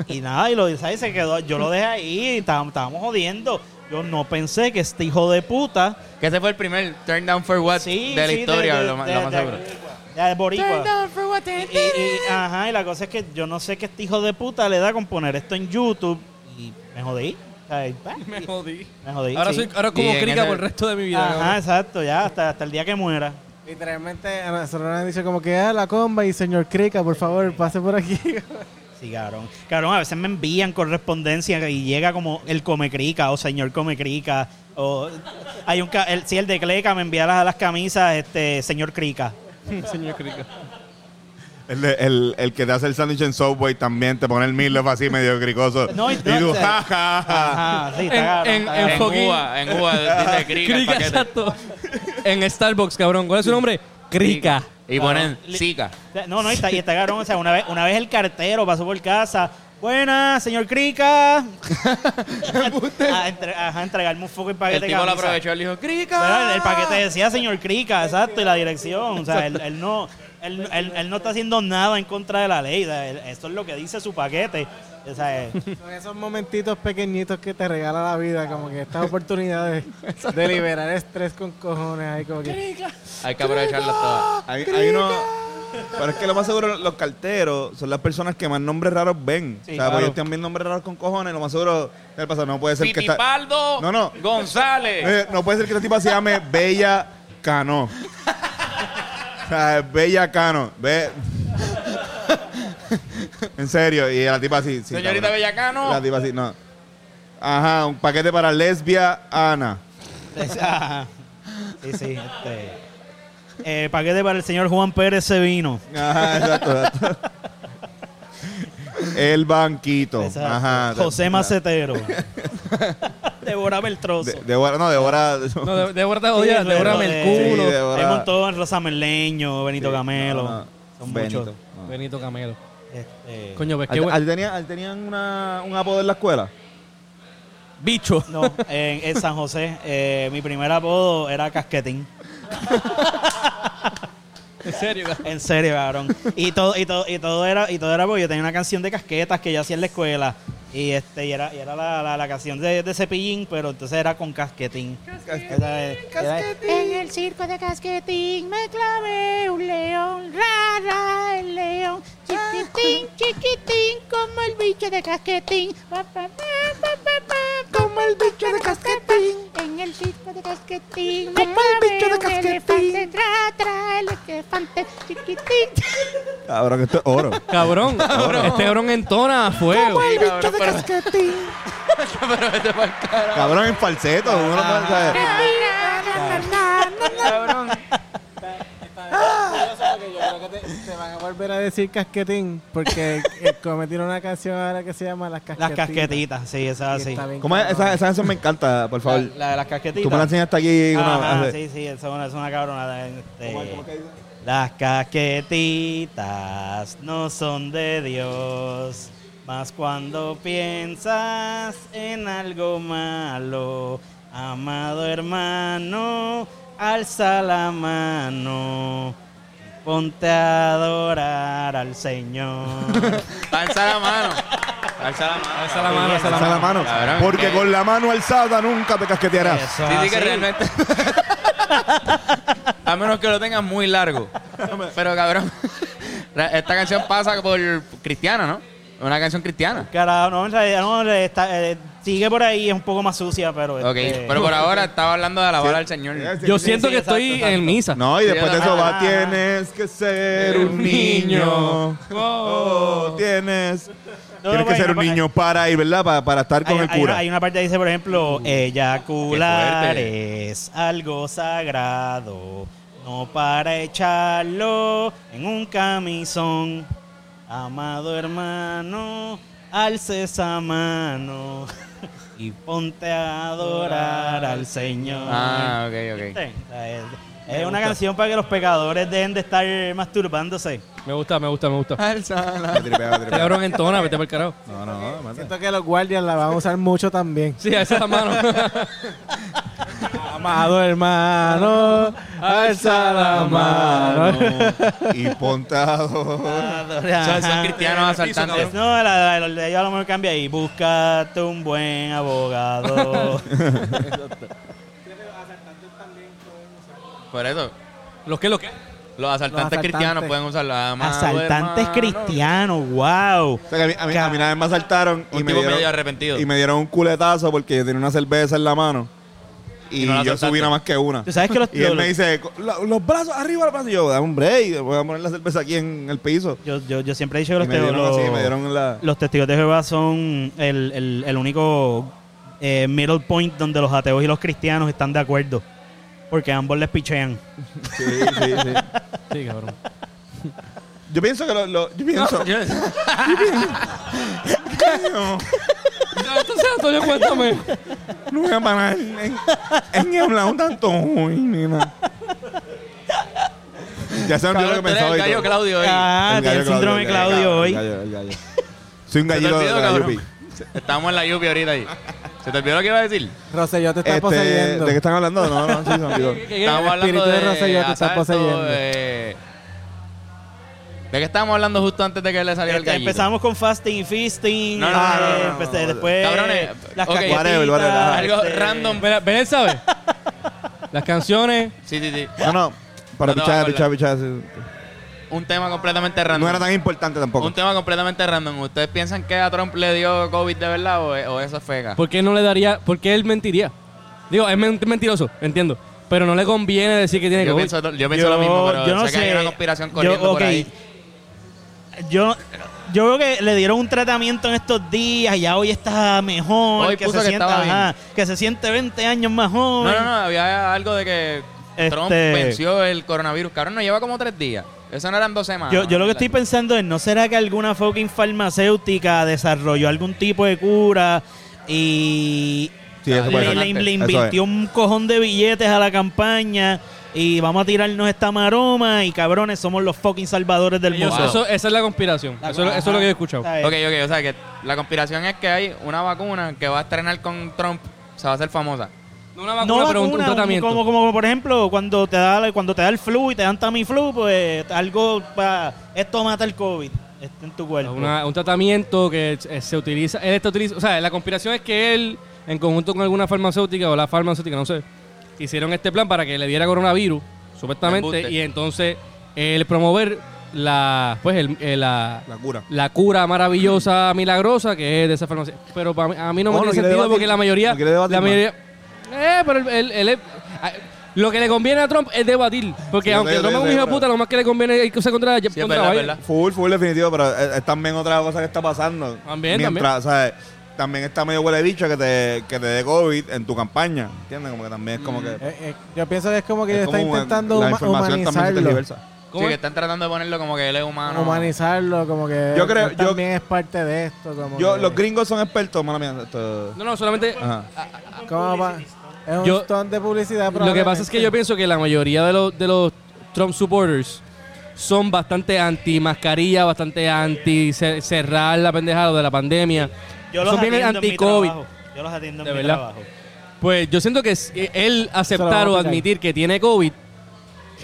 y, y nada, y lo ¿sabes? se quedó. Yo lo dejé ahí y estábamos, estábamos jodiendo. Yo no pensé que este hijo de puta. Que ese fue el primer turn down for what Sí, de la sí, historia, de- lo, más- de- lo más de- seguro. de boricua. Y, y- y- ajá, y la cosa es que yo no sé qué este hijo de puta le da con poner esto en YouTube y me jodí. Me jodí. me jodí. Ahora sí. soy ahora como crica por el resto de mi vida. Ajá, cabrón. exacto, ya hasta, hasta el día que muera. Literalmente, a nosotros nos han dicho como que ah, la comba y señor Crica, por favor, pase por aquí. Sí, cabrón. Cabrón, a veces me envían correspondencia y llega como el Comecrica o señor Comecrica. O hay un ca- el, sí, el de Cleca me envía las, las camisas, este, señor Crica. Señor crica. El, de- el, el que te hace el sándwich en Subway también te pone el meatloaf así medio cricoso. No, y- y tú, ja, ja, ja. Ajá, sí, está En- en- en Cuba, en Cuba dice crica el Crica, paquete. exacto. En Starbucks, cabrón. ¿Cuál es su nombre? Crica. Y ponen Li- Zika. No, no, y está, y está cabrón. O sea, una vez, una vez el cartero pasó por casa. Buenas, señor Crica. a, entre- ajá, entregarme un foco y El paquete de tipo lo camisa. aprovechó y le dijo, ¡Crica! El paquete decía señor Crica, exacto, y la dirección. O sea, él, él no, él, él- él no está haciendo nada en contra de la ley. o sea, él- esto es lo que dice su paquete. O sea, eh, Son esos momentitos pequeñitos que te regala la vida, como que estas oportunidades de liberar estrés con cojones ahí como que... Hay que aprovecharlas todas. Hay, hay uno. Pero es que lo más seguro, los carteros son las personas que más nombres raros ven. Sí, o sea, claro. porque ellos tienen bien nombres raros con cojones. Lo más seguro, ¿qué le pasa? No puede ser que está. No, no. González. Eh, no puede ser que esta tipa se llame Bella Cano. sea, Bella Cano. Ve. en serio. Y la tipa así. sí, Señorita cabrón. Bellacano. La tipa así, no. Ajá, un paquete para lesbia Ana. ajá. sí, sí. Este, eh, paquete para el señor Juan Pérez Sevino. Ajá, exacto. exacto. El banquito. Exacto. Ajá. José Macetero. Devorame el trozo. De, Débora- no, Débora. No, de, Débora te odia, Sí, Débora de- culo. Sí, Débora- Hay un montón, Rosa Merleño, Benito Camelo. No, no, Son Benito. muchos. No. Benito Camelo. Este, Coño, qué ¿Al- bueno. al tenían, al tenían una, un apodo en la escuela? Bicho. No, en, en San José, eh, mi primer apodo era Casquetín. En serio, cabrón. En serio, cabrón. Y todo, y todo, y todo era, y todo era porque yo tenía una canción de casquetas que yo hacía en la escuela. Y este, y era, y era la, la, la canción de, de cepillín, pero entonces era con casquetín. Era- era- En el circo de Casquetín me clavé un león, rara el león, chiquitín, chiquitín, como el bicho de Casquetín, Pa, pa, pa, como el bicho de Casquetín. En el circo de Casquetín Como el bicho de Casquetín. elefante, tra, tra, el elefante, chiquitín. Cabrón, esto es oro. Cabrón, este cabrón entona a fuego. El bicho de Casquetín. Pa'l carajo. Cabrón, en falseto. uno no puede saber. Te, van a volver a decir casquetín porque eh, cometieron una canción ahora que se llama Las Casquetitas. las casquetitas, sí, esa Y sí. está bien ¿Cómo es? Esa, esa canción me encanta, por favor. la de las casquetitas. Tú me la enseñaste aquí. Una, sí, sí, es una, es una este, ¿Cómo es? ¿Cómo es que dice? Las casquetitas no son de Dios, mas cuando piensas en algo malo, amado hermano, alza la mano, ponte a adorar al Señor. Alza la mano. Alza la mano. Alza la mano, alza la Alza la mano. mano. Cabrón, Porque ¿qué? con la mano alzada nunca te casquetearás. Eso Sí, sí, que realmente. A menos que lo tengas muy largo. Pero cabrón, esta canción pasa por cristiana, ¿no? Una canción cristiana. Carajo, no, en realidad no, está- eh, sigue por ahí, es un poco más sucia, pero... Ok, este, pero por ahora estaba hablando de alabar Sí. al Señor. Yo Sí, siento sí, que estoy exacto. en misa. No, y Sí, después de eso va, tienes que ser un niño. Oh, tienes. No, tienes que ser un niño para ir, ¿verdad? Para, para estar con hay, el hay cura. una, hay una parte que dice, por ejemplo, eyacular fuerte. es algo sagrado, no para echarlo en un camisón. Amado hermano, alce esa mano y ponte a adorar al Señor. Ah, ok, ok. ¿Viste? Es, una canción para que los pecadores dejen de estar masturbándose. Me gusta, me gusta, me gusta. Me Este tripea. cabrón entona, vete para el carajo. No, no, no. mate. Siento que los guardias la van a usar mucho también. Sí, alza la mano. Amado hermano, alza la mano. Y ponte a adorar. Son, son cristianos asaltantes. No, la, la, la- la- yo a lo mejor cambia ahí. Búscate un buen abogado. Por eso, ¿Los qué, los qué? los asaltantes, asaltantes. cristianos pueden usarlo. Amado Asaltantes hermano. cristianos, wow. O sea, que a, mí, a, mí, a mí una vez me asaltaron y me, tipo medio dieron, arrepentido. y me dieron un culetazo porque yo tenía una cerveza en la mano. Y, Y no la yo subí nada más que una. Tú sabes que los, Y él me dice, "La- los brazos arriba, los brazos. Y yo, dame un break, voy a poner la cerveza aquí en el piso. yo, yo, yo siempre he dicho que los, me te- dieron los- así, me dieron la... los testigos de Jehová son el, el, el único eh, middle point donde los ateos y los cristianos están de acuerdo. Porque ambos les pichean. Sí, sí, sí. Sí, cabrón. Yo pienso que lo... lo- yo pienso... Yo- no, Entonces, Antonio, cuéntame. no voy a parar en, en hablar un tanto hoy, nena. Ya se me olvidó lo Cabrón, que tú eres pensaba el y gallo todo. Claudio hoy. Ah, El tiene el gallo síndrome de Claudio el hoy. gallo, el gallo. Soy un ¿Se te gallito de olvidó, la cabrón? Yupi. Estamos en la Yupi ahorita ahí. ¿Se te olvidó lo que iba a decir? Rosselló te está Este, poseyendo. ¿De qué están hablando? No, no, sí, se me olvidó. Estábamos hablando espíritu de de, Rosselló te está asalto, poseyendo. eh, ¿De qué estábamos hablando justo antes de que le saliera el Este, gallito? empezamos con fasting y feasting. No, no, no, eh, no, no, no, empecé- no. después Cabrones, las ok. caquetitas, Whatever, whatever, ajá. Algo este, random. Mira, Belén sabe. Las canciones. Sí, sí, sí. No, no. Para No te vas a pichar, pichar, pichar. sí. Un tema completamente random. No era tan importante tampoco. Un tema completamente random. ¿Ustedes piensan que a Trump le dio COVID de verdad o, o eso es fega? ¿Por qué no le daría? ¿Por qué él mentiría? Digo, es men- mentiroso, entiendo. Pero no le conviene decir que tiene Yo COVID. pienso, yo pienso lo mismo, pero yo no sé, que hay una conspiración Yo- corriendo por ok. ahí. Yo, yo veo que le dieron un tratamiento en estos días y ya hoy está mejor. Hoy que, puso se que siente, estaba ajá, que se siente 20 años más No, joven. no, no. Había algo de que Trump Este- venció el coronavirus. Cabrón, no lleva como tres días. Eso no eran dos semanas. Yo, yo lo que estoy pensando es, ¿no será que alguna fucking farmacéutica desarrolló algún tipo de cura y Sí, eso puede le, invirtió es. un cojón de billetes a la campaña y vamos a tirarnos esta maroma y cabrones, somos los fucking salvadores del mundo? eso- esa es la conspiración. Eso, eso es lo que yo he escuchado. Ok, ok, o sea que la conspiración es que hay una vacuna que va a estrenar con Trump, se va a hacer famosa. No una vacuna, No pero un, tratamiento. Como, como, por ejemplo, cuando te da cuando te da el flu y te dan Tamiflu, pues algo para esto mata el COVID este, en tu cuerpo. Una- un tratamiento que eh, se utiliza, él está utiliza, o sea, la conspiración es que él, en conjunto con alguna farmacéutica o la farmacéutica, no sé, hicieron este plan para que le diera coronavirus, supuestamente, y entonces el promover la, pues, el, el- la, La cura. la cura maravillosa, milagrosa que es de esa farmacia. Pero para mí- a mí no me no tiene sentido debatir- porque la mayoría, no la más. mayoría, eh, pero el, el- el- ah, lo que le conviene a Trump es debatir, porque Sí, aunque yo Trump es un hijo de puta, lo más que le conviene es irse contra, Sí, es contra verdad. Full, full definitivo, pero es, es también otra cosa que está pasando. También, Mientras, ¿sabes? También está medio huele bicho que te, que te dé COVID en tu campaña. ¿Entiendes? Como que también es como que. Eh, eh, yo pienso que es como que es está como intentando la información también se humanizarlo. ¿Cómo Sí, que están tratando de ponerlo como que él es humano. Humanizarlo, como que Yo creo- él yo- también es parte de esto. Como Yo, que- los gringos son expertos, mala mía. esto- No, no, solamente Ajá. ¿cómo va? Es un Yo- stunt de publicidad. Lo que pasa es que yo pienso que la mayoría de los, de los Trump supporters son bastante anti mascarilla, bastante anti ce- cerrar la pendejada de la pandemia. Yo los son bien atiendo en mi anti-COVID. trabajo. Yo los atiendo en ¿De mi verdad? trabajo. Pues yo siento que eh, él aceptar o admitir que tiene COVID,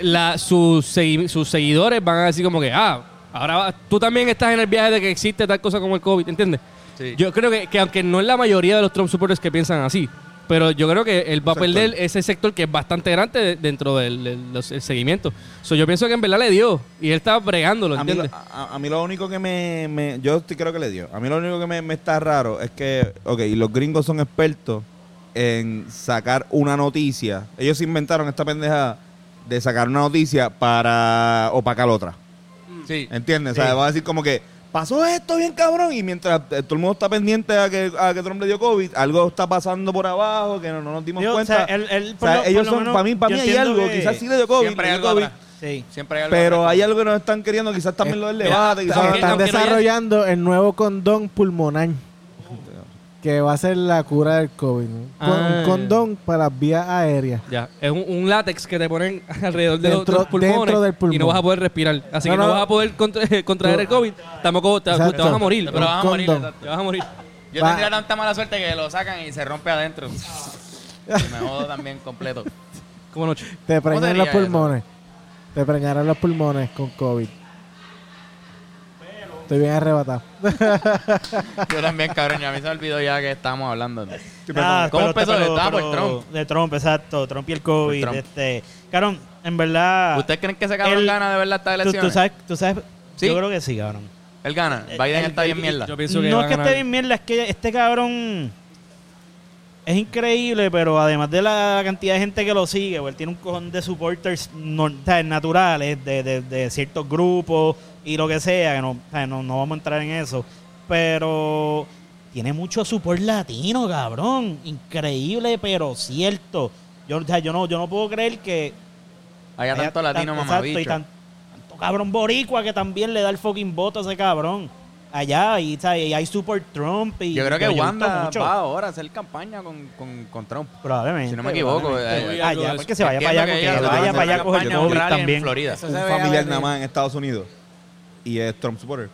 la, sus, segui- sus seguidores van a decir como que, ah, ahora va- tú también estás en el viaje de que existe tal cosa como el COVID, ¿entiendes? Sí. Yo creo que, que aunque no es la mayoría de los Trump supporters que piensan así, pero yo creo que él va a perder ese sector que es bastante grande de- dentro del, del- seguimiento. So, yo pienso que en verdad le dio y él está bregándolo, A mí, lo, ¿entiendes? a, a mí lo único que me, me- Yo creo que le dio. A mí lo único que me, me está raro es que. Ok, los gringos son expertos en sacar una noticia. Ellos inventaron esta pendeja de sacar una noticia para opacar otra. Sí. ¿Entiendes? O sea, va a decir como que. Pasó esto bien cabrón y mientras eh, todo el mundo está pendiente a que, a que Trump le dio COVID, algo está pasando por abajo que no, no nos dimos Digo, o cuenta. sea, él- él, O por sea, lo- por ellos lo son, menos, para mí, para yo mí hay entiendo algo, que- quizás sí le dio COVID, Siempre le hay dio algo COVID, atrás. Sí. Siempre hay algo pero atrás. hay algo que nos están queriendo, quizás también lo del debate, quizás... aunque- Están aunque no haya- desarrollando el nuevo condón pulmonar. Que va a ser la cura del COVID. ¿no? Con- Ah. Un condón para las vías aéreas. Ya, es un, un látex que te ponen alrededor de los- Dentro- de los pulmones dentro del pulmón. y no vas a poder respirar. Así No, que no, no. vas a poder contra- contraer el COVID. Tampoco te, te vas a morir. Pero vas a morir. Te vas a morir. Yo Va- tendría tanta mala suerte que lo sacan y se rompe adentro. Y me jodo también completo. Como noche. Te preñan los pulmones. Te preñarán los pulmones con COVID. Estoy bien arrebatado. Yo también, cabrón. Ya a mí se me olvidó ya que estábamos hablando. Nada, ¿Cómo pero- empezó? pero- Trump. De Trump, exacto. Trump y el COVID. Trump. Este, cabrón, en verdad. ¿Ustedes creen que ese cabrón Él- gana de verdad estas tú, elecciones? tú sabes, tú sabes. ¿Sí? Yo creo que sí, cabrón. Él gana. Eh, Biden el- está bien el- mierda. Yo pienso que no es a que esté bien mierda, es que este cabrón es increíble, pero además de la cantidad de gente que lo sigue, pues, él tiene un cojón de supporters no- naturales de, de- de ciertos grupos y lo que sea, que no, o sea, no, no vamos a entrar en eso, pero tiene mucho support latino, cabrón, increíble, pero cierto. Yo, o sea, yo no, yo no puedo creer que haya tanto latino exacto, y tan- tanto cabrón boricua que también le da el fucking voto a ese cabrón. Allá, y, y hay support Trump. Y, Yo creo que Wanda mucho. va ahora a hacer campaña con, con, con Trump. Probablemente. Si no me equivoco, eh, ya, de pues se vaya para allá, que vaya para allá a coger rally en también. Florida. Un familiar nada más en Estados Unidos y es Trump supporter.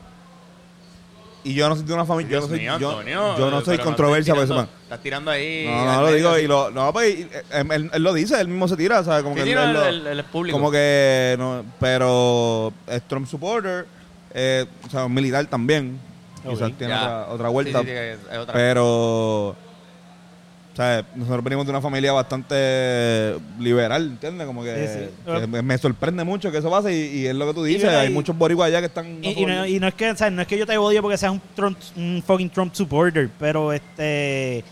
Y yo no soy de una familia, yo no soy, mío, yo, Antonio, yo no soy controversia por eso, Estás tirando ahí. No, no, lo digo y lo, no, pues, y, eh, él, él lo dice, él mismo se tira, ¿sabes? Como que él, él él- él- él es público. como que no, pero es Trump supporter, eh, o sea, militar también. Quizás Ok. tiene otra, otra vuelta, Sí, sí, sí, es- es otra. pero ¿sabes? nosotros venimos de una familia bastante liberal, ¿entiendes? Como que, Sí, sí. que me, sorprende mucho que eso pase y, y es lo que tú dices, hay y- muchos boricuas allá que están Y, no, y no es que, o sea, no es que yo te odio porque seas un, Trump, un fucking Trump supporter, pero este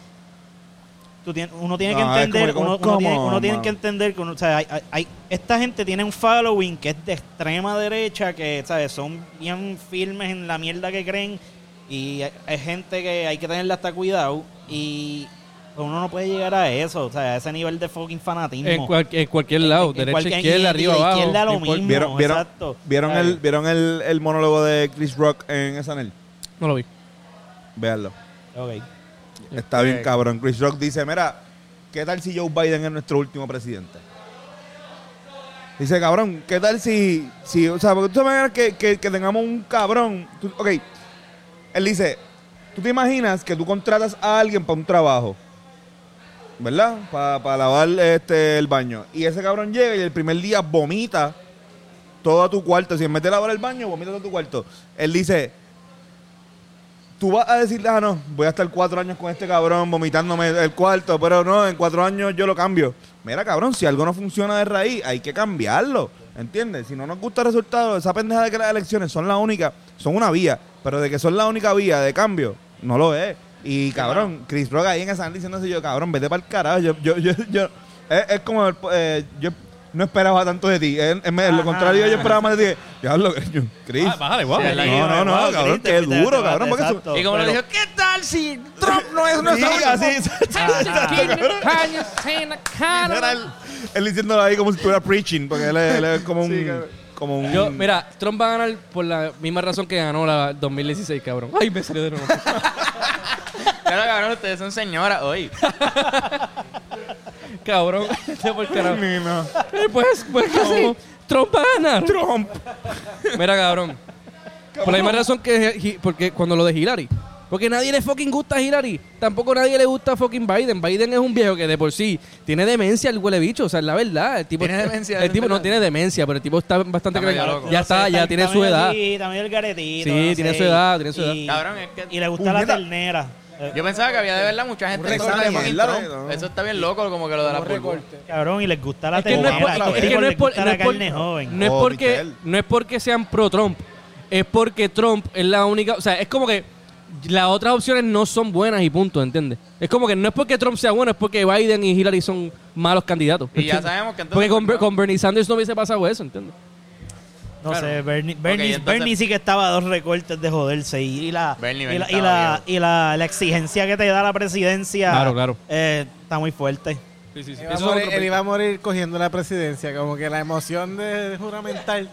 tú tienes, uno tiene No, que entender, como- uno, como- uno tiene, uno que entender que uno- o sea, hay, esta gente tiene un following que es de extrema derecha, que sabes, son bien firmes en la mierda que creen y hay, hay gente que hay que tenerle hasta cuidado y Uno no puede llegar a eso, o sea, a ese nivel de fucking fanatismo. En, cual- en cualquier lado, En derecha, cualquier- izquierda, arriba, abajo. izquierda lo mismo. ¿Vieron, vieron, exacto. ¿vieron, el, ¿vieron el, el monólogo de Chris Rock en SNL? No lo vi. Véanlo. Ok. Está bien cabrón. Chris Rock dice, mira, ¿qué tal si Joe Biden es nuestro último presidente? Dice, cabrón, ¿qué tal si, si o sea, porque tú te imaginas que, que, que tengamos un cabrón, tú- ok, él dice, tú te imaginas que tú contratas a alguien para un trabajo, ¿verdad? Para lavar este, el baño, y ese cabrón llega y el primer día vomita todo tu cuarto, si en vez de lavar el baño, vomita todo tu cuarto. Él dice, tú vas a decirle, ah, no, voy a estar cuatro años con este cabrón vomitándome el cuarto, pero no, en cuatro años yo lo cambio. Mira, cabrón, si algo no funciona de raíz, hay que cambiarlo. ¿Entiendes? Si no nos gusta el resultado, esa pendeja de que las elecciones son la única, son una vía, pero de que son la única vía de cambio, no lo es. Y cabrón, Chris Rock ahí en esa diciendo así, yo, cabrón, vete para el carajo. Yo, yo, yo, yo, es, es como, el- eh, yo no esperaba tanto de ti. En, en lo Ajá, contrario, yo esperaba más de ti. Ya hablo, Chris. Ah, bájale, guau. Sí, No, no, no, Wow, cabrón, qué duro, cabrón, porque eso- Y como le dijo, ¿qué tal si Trump no es Sí, nuestro último así. Era él, él diciéndolo ahí como si estuviera preaching, porque él es, él es como un. como un Yo, mira, Trump va a ganar por la misma razón que ganó la 2016, cabrón. Ay, me salió de nuevo. Claro, cabrón, ustedes son señoras hoy. cabrón. Este por carajo. No. Eh, Pues, pues, ¿cómo? Trump va a ganar. Trump. Mira, cabrón. Por la misma razón que Hi- porque cuando lo de Hillary. Porque nadie le fucking gusta a Hillary. Tampoco nadie le gusta a fucking Biden. Biden es un viejo que de por sí tiene demencia el huele bicho. O sea, es la verdad. El tipo, ¿Tiene demencia? El tipo no ¿verdad? tiene demencia, pero el tipo está bastante... Está medio loco. Ya está, ya tiene su edad. Está medio el garetito. Sí, no tiene sé, su edad, tiene su edad. y- Cabrón, es que- Y le gusta la Puñeta. ternera. Eh, Yo pensaba que había de verdad mucha gente Un en contra de rezague, fucking ¿verdad? Trump. No. Eso está bien loco, como que lo de la burbuja. Cabrón, y les gusta la Es que no es ternera. por- a estos es que tipos no es les por- gusta no la es por- carne joven. No es Oh, porque Michelle. no es porque sean pro Trump, es porque Trump es la única, o sea, es como que las otras opciones no son buenas y punto, ¿entiendes? Es como que no es porque Trump sea bueno, es porque Biden y Hillary son malos candidatos. Y ya ¿entiendes? sabemos que entonces... Porque con, pues, con Bernie Sanders no hubiese pasado eso, ¿entiendes? No Claro. sé, Bernie, Bernie, entonces- Bernie sí que estaba a dos recortes de joderse y, y la, Bernie, y, la, y, la, y la, la exigencia que te da la presidencia Claro, claro. eh, está muy fuerte. Sí, sí, sí. Iba a morir- él iba a morir cogiendo la presidencia, como que la emoción de juramentar.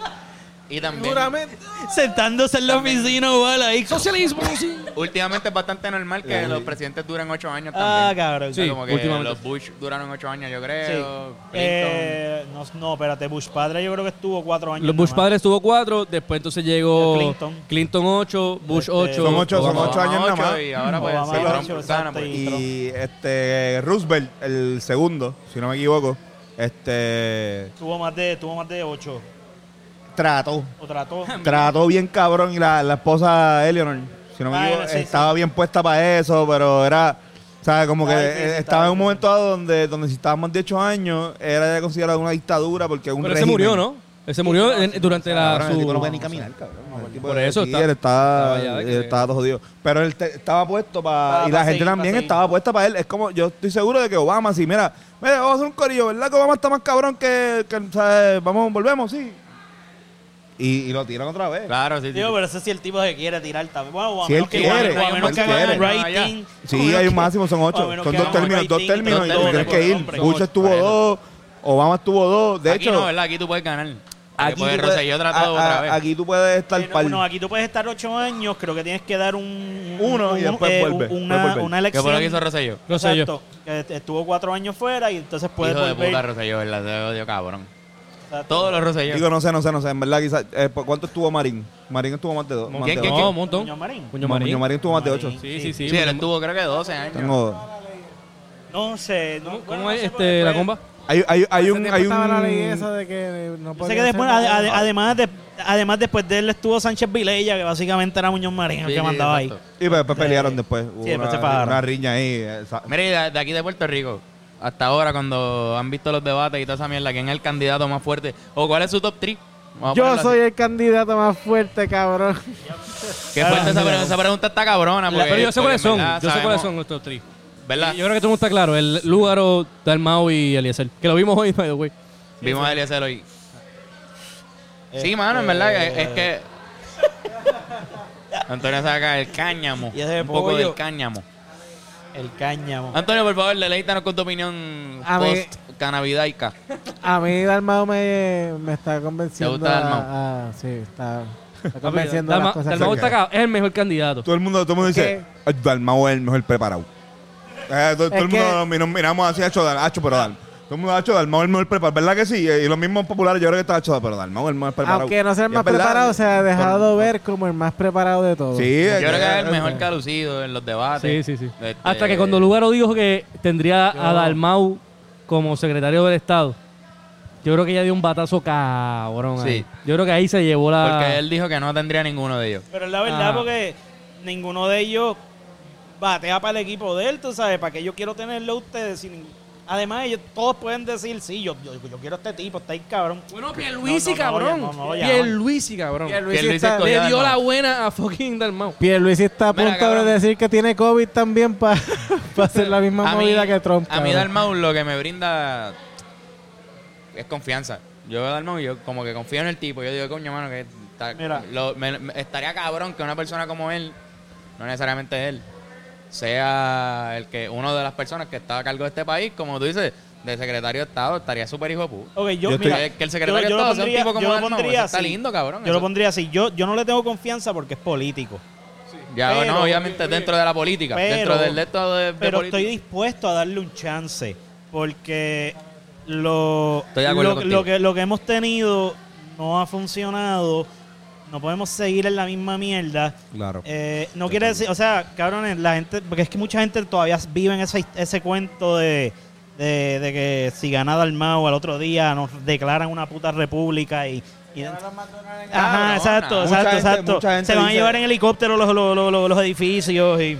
Y también, Juramento. Sentándose en la oficina oval ahí. Socialismo, sí. últimamente es bastante normal que los presidentes duren ocho años Ah, también. cabrón. Sí, como que últimamente. los Bush duraron ocho años, yo Sí. creo. Clinton. Eh, no, no, espérate, Bush padre yo creo que estuvo cuatro años. Los Bush nomás. padres tuvo cuatro, después entonces llegó Clinton. Clinton 8, Bush Este, 8. Son ocho, son Obama. ocho años nada más. Y ahora pues Obama sí, ocho, Trump exacto, gana, pues. y- Y este Roosevelt, el segundo, si no me equivoco, este Tuvo más de, tuvo más de ocho. Trató, O trató. trató bien cabrón y la, la esposa Eleanor, si no me Ah, equivoco, sí, sí. estaba bien puesta para eso, pero era, o sea, como que sí, sí, estaba estaba en un momento dado donde, donde si estaba más de 8 años, era ya considerado una dictadura porque un Pero régimen. murió, ¿no? Ese murió en- durante la... Cabrón, el su- tipo no puede ni caminar, cabrón. El tipo Por de- eso está- él estaba, estaba él se- estaba todo jodido. Pero él te- estaba puesto para... Pa- Y la gente seguir, también seguir. estaba puesta para él. Es como, yo estoy seguro de que Obama, sí, mira, mira, vamos a hacer un corillo, ¿verdad? Que Obama está más cabrón que, que ¿sabes? Vamos, volvemos, sí. Y, y lo tiran otra vez. Claro, sí, sí. Digo, pero ese sí el tipo que quiere tirar también. Bueno, o a Si menos él que- quiere, o a menos que rating. Sí, hay un máximo, son A ocho. Son dos términos, dos términos y tienes que ir. Bush estuvo dos, Obama estuvo dos. De Aquí hecho, no, ¿verdad? Aquí tú puedes ganar. Aquí puedes tú puedes- trató a- otra a- vez. aquí tú puedes estar Eh, no, par. no, aquí tú puedes estar ocho años, creo que tienes que dar un... Uno y un- después eh, vuelve, Una, una ¿Qué elección. fue lo que hizo Rosselló? Rosselló. Exacto. Estuvo cuatro años fuera y entonces puedes Hijo de puta Rosselló, ¿verdad? Te odio, cabrón. Todos los Rosselló. Digo, no sé, no sé, no sé. En verdad, quizás. eh, ¿por ¿Cuánto estuvo Marín? Marín estuvo más de dos. ¿Quién, quién. No, un montón. Muñoz Marín. Muñoz Marín. Muñoz Marín tuvo más de ocho. Sí, sí, sí. Sí, él estuvo creo que 12 años. Tengo. No sé. No, ¿Cómo, bueno, no es este, la comba? Hay, hay, hay un. Hay estaba la ley un esa de que no sé que después, ade- nada. además, de, además después de él estuvo Sánchez Vilella, que básicamente era Muñoz Marín el Sí, que mandaba ahí. exacto. y pues, después pelearon después. Hubo Sí, después una, se pagaron. una riña ahí. esa- Mira, de aquí de Puerto Rico, hasta ahora, cuando han visto los debates y toda esa mierda, ¿quién es el candidato más fuerte? ¿O cuál es su top 3? Yo soy el candidato más fuerte, cabrón. Qué fuerte esa, pregunta, esa pregunta está cabrona. Porque, Pero yo sé cuáles son. verdad Yo sé cuáles son nuestros tres. ¿Verdad? Yo creo que todo el mundo está claro. El Lúgaro, Dalmau y Eliezer. Que lo vimos hoy, by the way. Vimos a Eliezer hoy. Este, Sí, mano, en verdad, es, es que... Antonio saca el cáñamo. Y ese un poco del cáñamo. El cáñamo. Antonio, por favor, deleítanos con tu opinión A mí- post cannavidaica. A mí Dalmau me, me está convenciendo. ¿Te gusta Dalmau? a- a- sí, está, está convenciendo Dalma- las cosas. Dalmau que- está acá, es el mejor candidato. Todo el mundo, todo el mundo dice, "Ay, Dalmau es el mejor preparado. Eh, todo, todo el que- mundo nos, nos miramos así, Hacho, Dal- Hacho, pero Dal. Todo el mundo ha hecho Dalmau es el mejor preparado. ¿Verdad que sí? Y los mismos populares yo creo que está hecho, pero Dalmau es el mejor preparado. Aunque no sea el más preparado, se ha dejado ver como el más preparado de todos. Sí, Yo creo que es el mejor que ha lucido en los debates. Sí, sí, sí. Este, Hasta que cuando Lugaro dijo que tendría a Dalmau como secretario del Estado, yo creo que ella dio un batazo cabrón. Sí. ahí. Yo creo que ahí se llevó la. Porque él dijo que no tendría ninguno de ellos. Pero es la verdad, porque ninguno de ellos batea para el equipo de él, tú sabes, para que yo quiero tenerlo a ustedes. sin- Además, ellos todos pueden decir, sí, yo, yo, yo quiero a este tipo, está ahí cabrón. Bueno, Pierluisi, No, cabrón. no, no. Pierluisi, cabrón. Pierluisi Pierluisi está, escogió Le dio la buena a fucking Dalmau. Pierluisi está a Mira, punto cabrón. de decir que tiene COVID también para hacer la misma A mí, movida que Trump. a mí. Dalmau lo que me brinda es confianza. Yo veo a Dalmau y yo como que confío en el tipo. Yo digo, coño, mano, que está- Mira. lo- me- me- estaría cabrón que una persona como él, no necesariamente él, sea el que uno de las personas que está a cargo de este país, como tú dices, de secretario de Estado, estaría súper hijo de puta. Ok, yo, Yo mira, Que- que el secretario yo- yo de lo Estado sea un pondría- tipo como yo lo pondría eso está así. lindo, cabrón. Yo Eso- lo pondría así. Yo, yo no le tengo confianza porque es político. Ya, Pero- bueno, obviamente dentro de la política, pero- dentro del de esto de, de Pero política. estoy dispuesto a darle un chance porque lo, Estoy de acuerdo lo, contigo. lo que, lo que hemos tenido no ha funcionado. No podemos seguir en la misma mierda. Claro. Eh, no quiere decir, o sea, cabrones, la gente, porque es que mucha gente todavía vive en ese, ese cuento de, de, de que si gana Dalmau al otro día nos declaran una puta república y... y- Ajá, exacto, Mucha exacto, gente- exacto. mucha gente Se van a llevar en helicóptero los, los, los, los- los edificios y...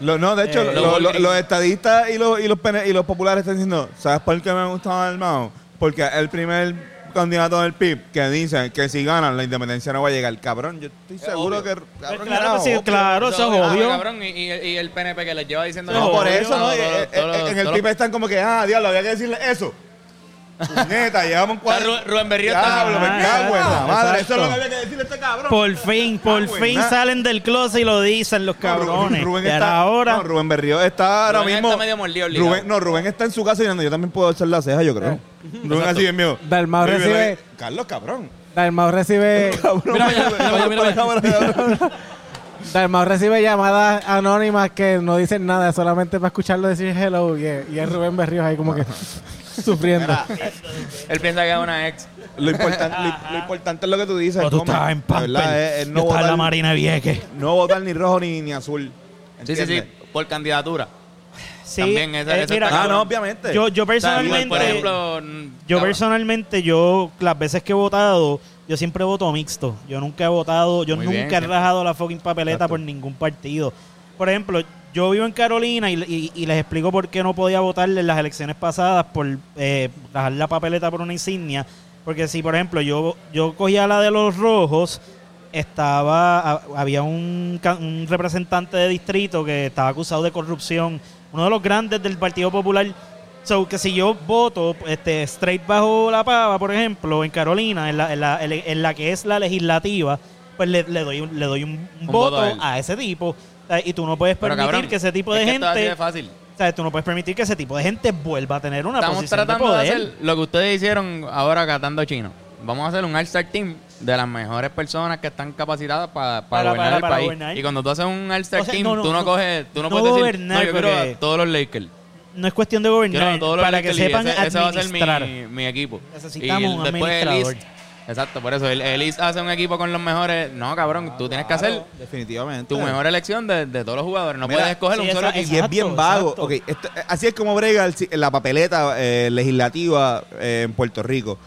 Lo- no, de hecho, Eh, lo- los lo- Walgreens. los estadistas y los, y, los, pene- y los populares están diciendo, ¿sabes por qué me gusta Dalmau? Porque el primer candidato del PIB que dice que si ganan la independencia no va a llegar. Cabrón, yo estoy seguro obvio. que... Cabrón, claro sí, obvio. claro, eso es Ah, obvio. cabrón, y, y- y el PNP que les lleva diciendo No, No, por obvio. eso, ¿no? Eh, eh, los- en el PIB están como que, ah, diablo, había que decirle eso. Puñeta, llevamos cuatro... Rubén- Rubén Berrío está Diablo, me Ah, cago en la exacto, madre. Eso es lo que había que decirle a este cabrón. Por fin, por fin salen del closet y lo dicen los No, cabrones. Rubén y está, ahora, no, Rubén Berrío está ahora Rubén mismo. está medio mordido. Rubén, no, Rubén está en su casa diciendo, yo también puedo hacer la ceja, yo creo. Rubén así bien mío. Dalmau Oye, recibe- ¿verdad que- Carlos, cabrón. Dalmau recibe, Cabrón, Mira, mira, mira, mira, mira. cabrón. Dalmau recibe llamadas anónimas que no dicen nada, solamente para escucharlo decir hello y, es- y es Rubén Berríos ahí como que sufriendo. Él piensa que es una ex. Lo importante, lo, lo importante es lo que tú dices. pero tú estabas en La verdad, es, es yo no, estaba en la votar, Marina de Vieques. no votar ni rojo ni, ni azul. Sí, sí, sí, por candidatura. Sí, También esa- eh, esa mira, está Ah, no, obviamente. yo, yo O sea, personalmente, igual, por ejemplo, yo personalmente, yo las veces que he votado, yo siempre voto mixto. Yo nunca he votado, yo Muy nunca bien, he rajado la fucking papeleta Exacto. por ningún partido. Por ejemplo, yo vivo en Carolina y, y- y les explico por qué no podía votar en las elecciones pasadas por eh, rajar la papeleta por una insignia. Porque si, por ejemplo, yo, yo cogía la de los rojos, estaba ha- había un, un representante de distrito que estaba acusado de corrupción, uno de los grandes del Partido Popular. So, que si yo voto este straight bajo la pava, por ejemplo, en Carolina, en la, en la, en la que es la legislativa, pues le, le doy un, le doy un, voto, voto a ese tipo. Y tú no puedes permitir cabrón, que ese tipo de es que es gente, de fácil. o sea, tú no puedes permitir que ese tipo de gente vuelva a tener una Estamos posición tratando de, poder. hacer lo que ustedes hicieron ahora catando chino. Vamos a hacer un All-Star Team de las mejores personas que están capacitadas pa- para Para- gobernar para- el para país. gobernar. Y cuando tú haces un All-Star O sea, Team, no, no, tú no, no. coges, tú no, No puedes gobernar, decir, no, yo quiero a todos los Lakers. No es cuestión de Quiero gobernar, a todos los para que Lakers y sepan ese, ese va a ser administrar. mi, mi equipo. Necesitamos Y un después el administrador. East- Exacto, por eso el, el East hace un equipo con los mejores. No, cabrón, tú tienes que hacer Definitivamente. tu mejor elección de, de todos los jugadores. No Mira, puedes escoger sí, un solo equipo. Y es bien vago. exacto. Ok, esto- eh, así es como brega la papeleta eh, legislativa eh, en Puerto Rico.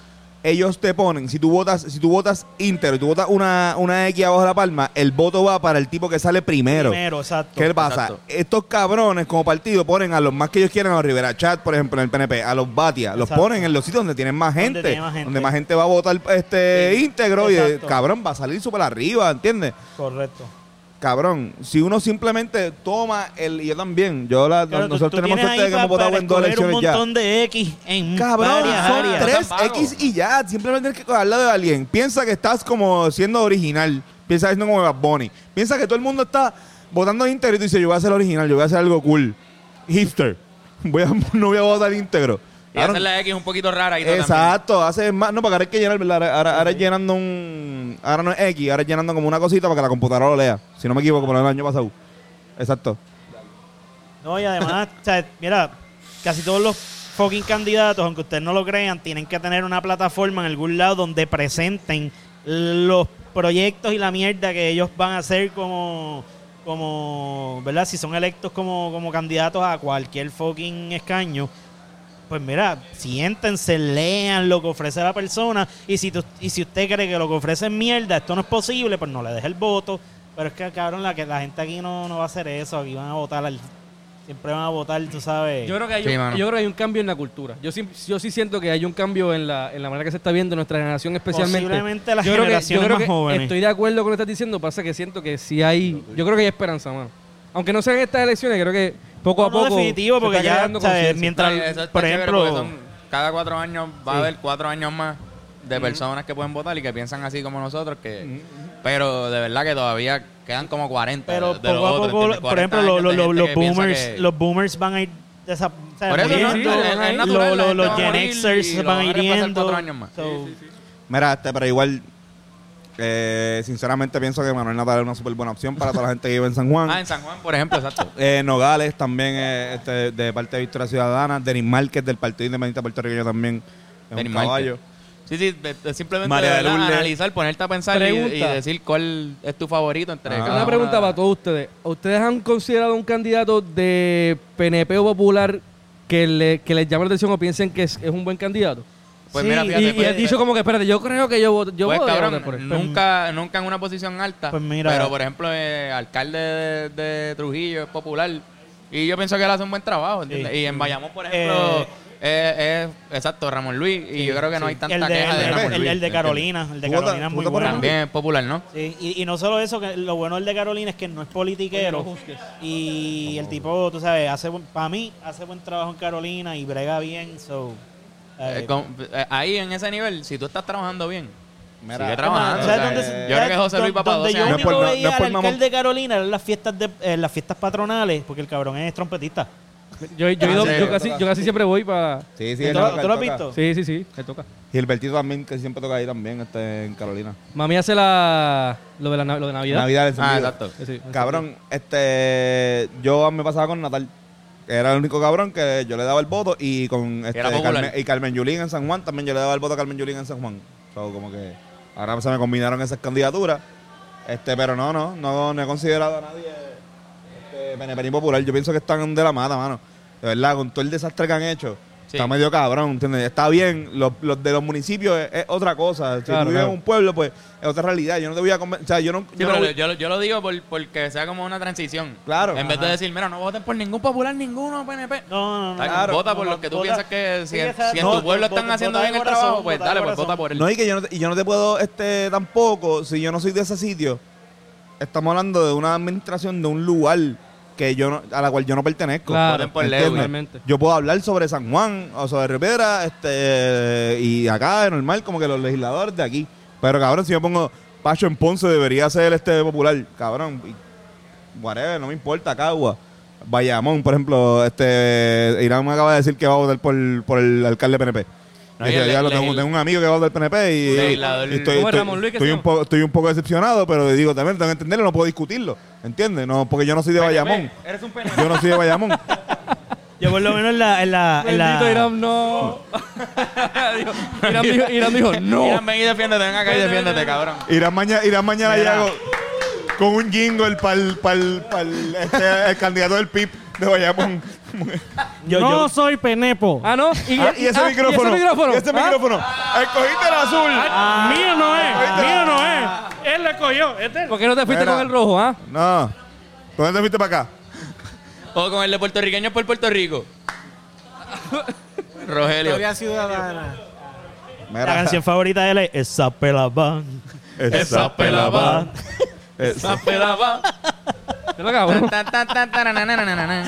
Ellos te ponen, si tú votas, si tú votas íntegro y tú votas una, una X abajo de la palma, el voto va para el tipo que sale primero. Primero, exacto. ¿Qué pasa? Exacto. Estos cabrones como partido ponen a los más que ellos quieren, a los Rivera Chat, por ejemplo, en el PNP, a los Batia, los Exacto. ponen en los sitios donde tienen más gente, tiene más gente. donde más gente va a votar este Sí. íntegro y el Exacto. cabrón va a salir súper arriba, ¿entiendes? Correcto. Cabrón, si uno simplemente toma el. Y yo también. Yo la, Claro, tú- nosotros tú tenemos suerte de que hemos votado en dos escoger un elecciones ya. montón de X en Cabrón, varias son áreas. tres. X y ya. Simplemente tienes que cogerla de alguien. Piensa que estás como siendo original. Piensa que como Bad Bunny. Piensa que todo el mundo está votando íntegro y tú dices, yo voy a hacer original, yo voy a hacer algo cool. Hipster. Voy a, no voy a votar íntegro. Y Claro, hacer la X un poquito rara y todo Exacto, hace más. No, porque ahora hay que llenar, ¿verdad? Ahora, ahora, ahora es llenando un. Ahora no es X, ahora es llenando como una cosita para que la computadora lo lea. Si no me equivoco, por el año pasado. Exacto. No, y además, o sea, mira, casi todos los fucking candidatos, aunque ustedes no lo crean, tienen que tener una plataforma en algún lado donde presenten los proyectos y la mierda que ellos van a hacer como, como ¿verdad? Si son electos como, como candidatos a cualquier fucking escaño. Pues mira, siéntense, lean lo que ofrece la persona. Y si, tú- y si usted cree que lo que ofrece es mierda, esto no es posible, pues no le deje el voto. Pero es que, cabrón, la, que la gente aquí no, no va a hacer eso. Aquí van a votar al- Siempre van a votar, tú sabes. Yo creo que hay, Sí, un, yo creo que hay un cambio en la cultura. Yo sí, yo sí siento que hay un cambio en la, en la manera que se está viendo nuestra generación especialmente. Posiblemente las yo creo que, yo creo más que jóvenes. Estoy de acuerdo con lo que estás diciendo, pasa que siento que sí hay, yo creo que hay esperanza, mano. Aunque no sean estas elecciones, creo que poco a No, no, poco definitivo, se porque ya, conciencia. mientras- por ejemplo- son- cada cuatro años va a Sí. haber cuatro años más de personas que pueden votar y que piensan así como nosotros que pero de verdad que todavía quedan como 40 Pero de, de los poco a otros, poco, por 40 ejemplo, los que piensa boomers, que- los boomers van a ir desa- o sea, Por eso, ¿no? muriendo. Es- es natural, Lo- la lo- gente los Gen Xers los van a ir yendo. cuatro años más. So, Mira, este, pero igual. Eh, sinceramente pienso que Manuel Natal es una súper buena opción para toda la gente que vive en San Juan. Ah, en San Juan, por ejemplo, exacto. Eh, Nogales también eh, este, de parte de Victoria Ciudadana. Denis Márquez del Partido Independiente Puertorriqueño también es Denis un Márquez. caballo. Sí, sí, de- de simplemente María de de verdad, Lourdes. analizar, ponerte a pensar y, Pregunta. y decir cuál es tu favorito entre Ah. cada Una pregunta para todos ustedes. ¿Ustedes han considerado un candidato de PNP o popular que, le, que les llame la atención o piensen que es, es un buen candidato? Pues Sí, mira, Y, fíjate, y pues, dicho como que, espérate, yo creo que yo voto, yo pues, cabrón, por él. nunca, nunca en una posición alta. Pues mira. pero, por ejemplo, eh, alcalde de, de Trujillo es popular. Y yo pienso que él hace un buen trabajo, ¿entiendes? Sí. Y en Bayamón, por ejemplo, Eh, eh, es, exacto, Ramón Luis. Y yo creo que no hay tanta el de, queja de, el de- Ramón el- Luis. el de. Carolina. El de ¿Tú votas- Carolina es muy bueno. También es popular, ¿no? Sí, y, y no solo eso, que lo bueno del de Carolina es que no es politiquero. Y el tipo, tú sabes, hace para mí, hace buen trabajo en Carolina y brega bien. So, eh, Eh, con- eh, ahí en ese nivel, si tú estás trabajando bien, Mira, sigue ¿sabes trabajando. dónde o sea, se- yo creo que José Luis va para donde 12 yo No es años. por no veía es por al mamón. alcalde de Carolina eran las fiestas de eh, las fiestas patronales, porque el cabrón es trompetista. Yo, yo, he ido- sí. yo casi, yo casi siempre voy para... Sí, sí, ¿Tú, él lo- toca, tú lo él has toca. visto? Sí, sí, sí, me toca. Y el Bertito también, que siempre toca ahí también, este, en Carolina. Mami hace la, lo, de la, lo de Navidad. Navidad Ah, encendido. exacto. Sí, sí. Cabrón, este, yo me pasaba con Natal. Era el único cabrón que yo le daba el voto y con este, era popular. Carmen, y Carmen Yulín en San Juan también yo le daba el voto a Carmen Yulín en San Juan. So, como que ahora se me combinaron esas candidaturas. Este, pero no, no, no, no he considerado a nadie este, PNP ni popular. Yo pienso que están de la mata, mano. De verdad, con todo el desastre que han hecho. Sí. Está medio cabrón, ¿entiendes? Está bien, los, los de los municipios es, es otra cosa. Si Claro, tú vives claro. en un pueblo, pues es otra realidad. Yo no te voy a O sea, yo no. Sí, yo no pero voy- yo, lo- yo lo digo por, porque sea como una transición. Claro. En vez de Ajá. decir, mira, no voten por ningún popular, ninguno PNP. No, no, no. Claro. vota por No, lo que tú vota- piensas que si, si en No, tu pueblo vota- están haciendo vota bien el corazón, trabajo, pues vota dale, pues vota por él. No, y que yo no, te- y yo no te puedo este tampoco, si yo no soy de ese sitio, estamos hablando de una administración de un lugar que yo no- a la cual yo no pertenezco. Claro, por. Yo puedo hablar sobre San Juan o sobre Rivera este, y acá es normal como que los legisladores de aquí. Pero cabrón, si yo pongo Pacho en Ponce debería ser este popular, cabrón. Whatever, no me importa, Cagua. Bayamón, por ejemplo, este Irán me acaba de decir que va a votar por, por el alcalde PNP. No, ya lo tengo, tengo un amigo que va votar PNP y, y estoy, ¿Cómo es estoy- Ramón Luis que estoy un poco, estoy un poco decepcionado, pero digo, también tengo que entenderlo, no puedo discutirlo. ¿Entiendes? No, porque yo no soy de Bayamón. Eres un PNP. Yo no soy de Bayamón. Yo por lo menos en la... En la, en la- Bendito Irán, no. Dijo- Irán, dijo, Irán dijo, no. Irán, ven y defiéndete, ven acá y defiéndete, cabrón. Irán mañana, Irán mañana Mira. llego con un jingle para el, este, el candidato del PIB de Bayamón. yo, no yo- soy penepo. Ah, no. Y, Ah, y ese ah, micrófono. Y ese micrófono. y ese Ah, micrófono. Escogiste el azul. mío no es, mío no es. Él lo escogió. Este ¿Por qué no te fuiste Mira. con el rojo, ah? No. ¿Dónde te fuiste para acá? O con el de puertorriqueño por Puerto Rico. Rogelio. Ciudadana. Mira, la canción favorita de él es Esa. Esa pelaba. Esa pelaba. ¿Qué lo cabrón? Tan, tan, tan, tarananananana.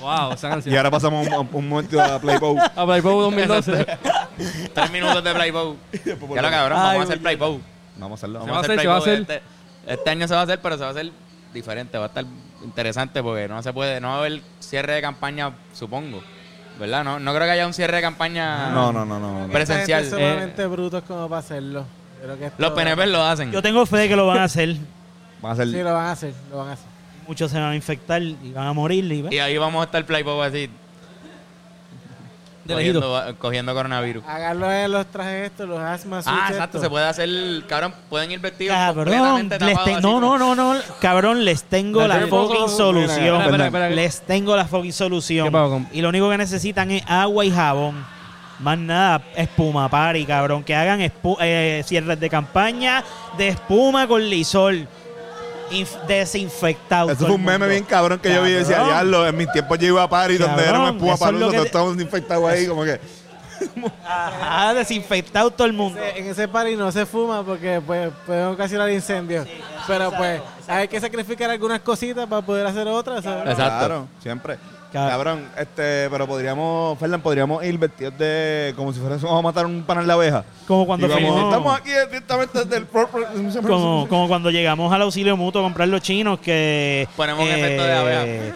Wow, esa Y canción. ahora pasamos un, un momento a Playboy. A Playboy 2012. Tres minutos de Playboy. Ya lo cabrón, Ay, vamos a hacer. Playboy. Vamos a hacerlo. Se Vamos va a hacer, se va a Playboy hacer. Este, este año se va a hacer, pero se va a hacer diferente, va a estar interesante porque no se puede, no va a haber cierre de campaña, supongo. ¿Verdad? No, no creo que haya un cierre de campaña No, no, no, no. presencial. Gente es sumamente brutos como para hacerlo. Creo que esto- Los PNP lo hacen. Yo tengo fe de que lo van a hacer. Van a ser Sí, lo van a hacer, lo van a hacer. Muchos se van a infectar y van a morir. Y, Y ahí vamos a estar playpop así. De Cogiendo, cogiendo coronavirus. Háganlo en los trajes estos, los asma Ah, exacto, se puede hacer, cabrón, pueden ir vestidos Cabrón, completamente les tapados te- así, no, no, no, no, cabrón, les tengo la Dale, fucking solución. Espera, espera, espera, espera. Les tengo la fucking solución. ¿Qué pasó con- Y lo único que necesitan es agua y jabón. Más nada, espuma party, cabrón. Que hagan espu- eh, cierres de campaña de espuma con lisol. Inf- desinfectado. Eso fue un meme bien cabrón que yo vi y decía, diablo, en mis tiempos yo iba a París donde era una espuma que todos te- estábamos infectados ahí, como que... Ajá, desinfectado todo el mundo. En ese party no se fuma porque pues, puede ocasionar incendios. Pero pues hay que sacrificar algunas cositas para poder hacer otras. ¿sabes? Exacto. Claro, siempre. Cab- Cabrón, este, pero podríamos, Fernan, podríamos ir vestidos de, como si fuésemos a matar un panal de abeja. Como cuando Y vamos, fuimos- estamos aquí directamente desde el... como, como cuando llegamos al auxilio mutuo a comprar los chinos que Ponemos un efecto de abeja.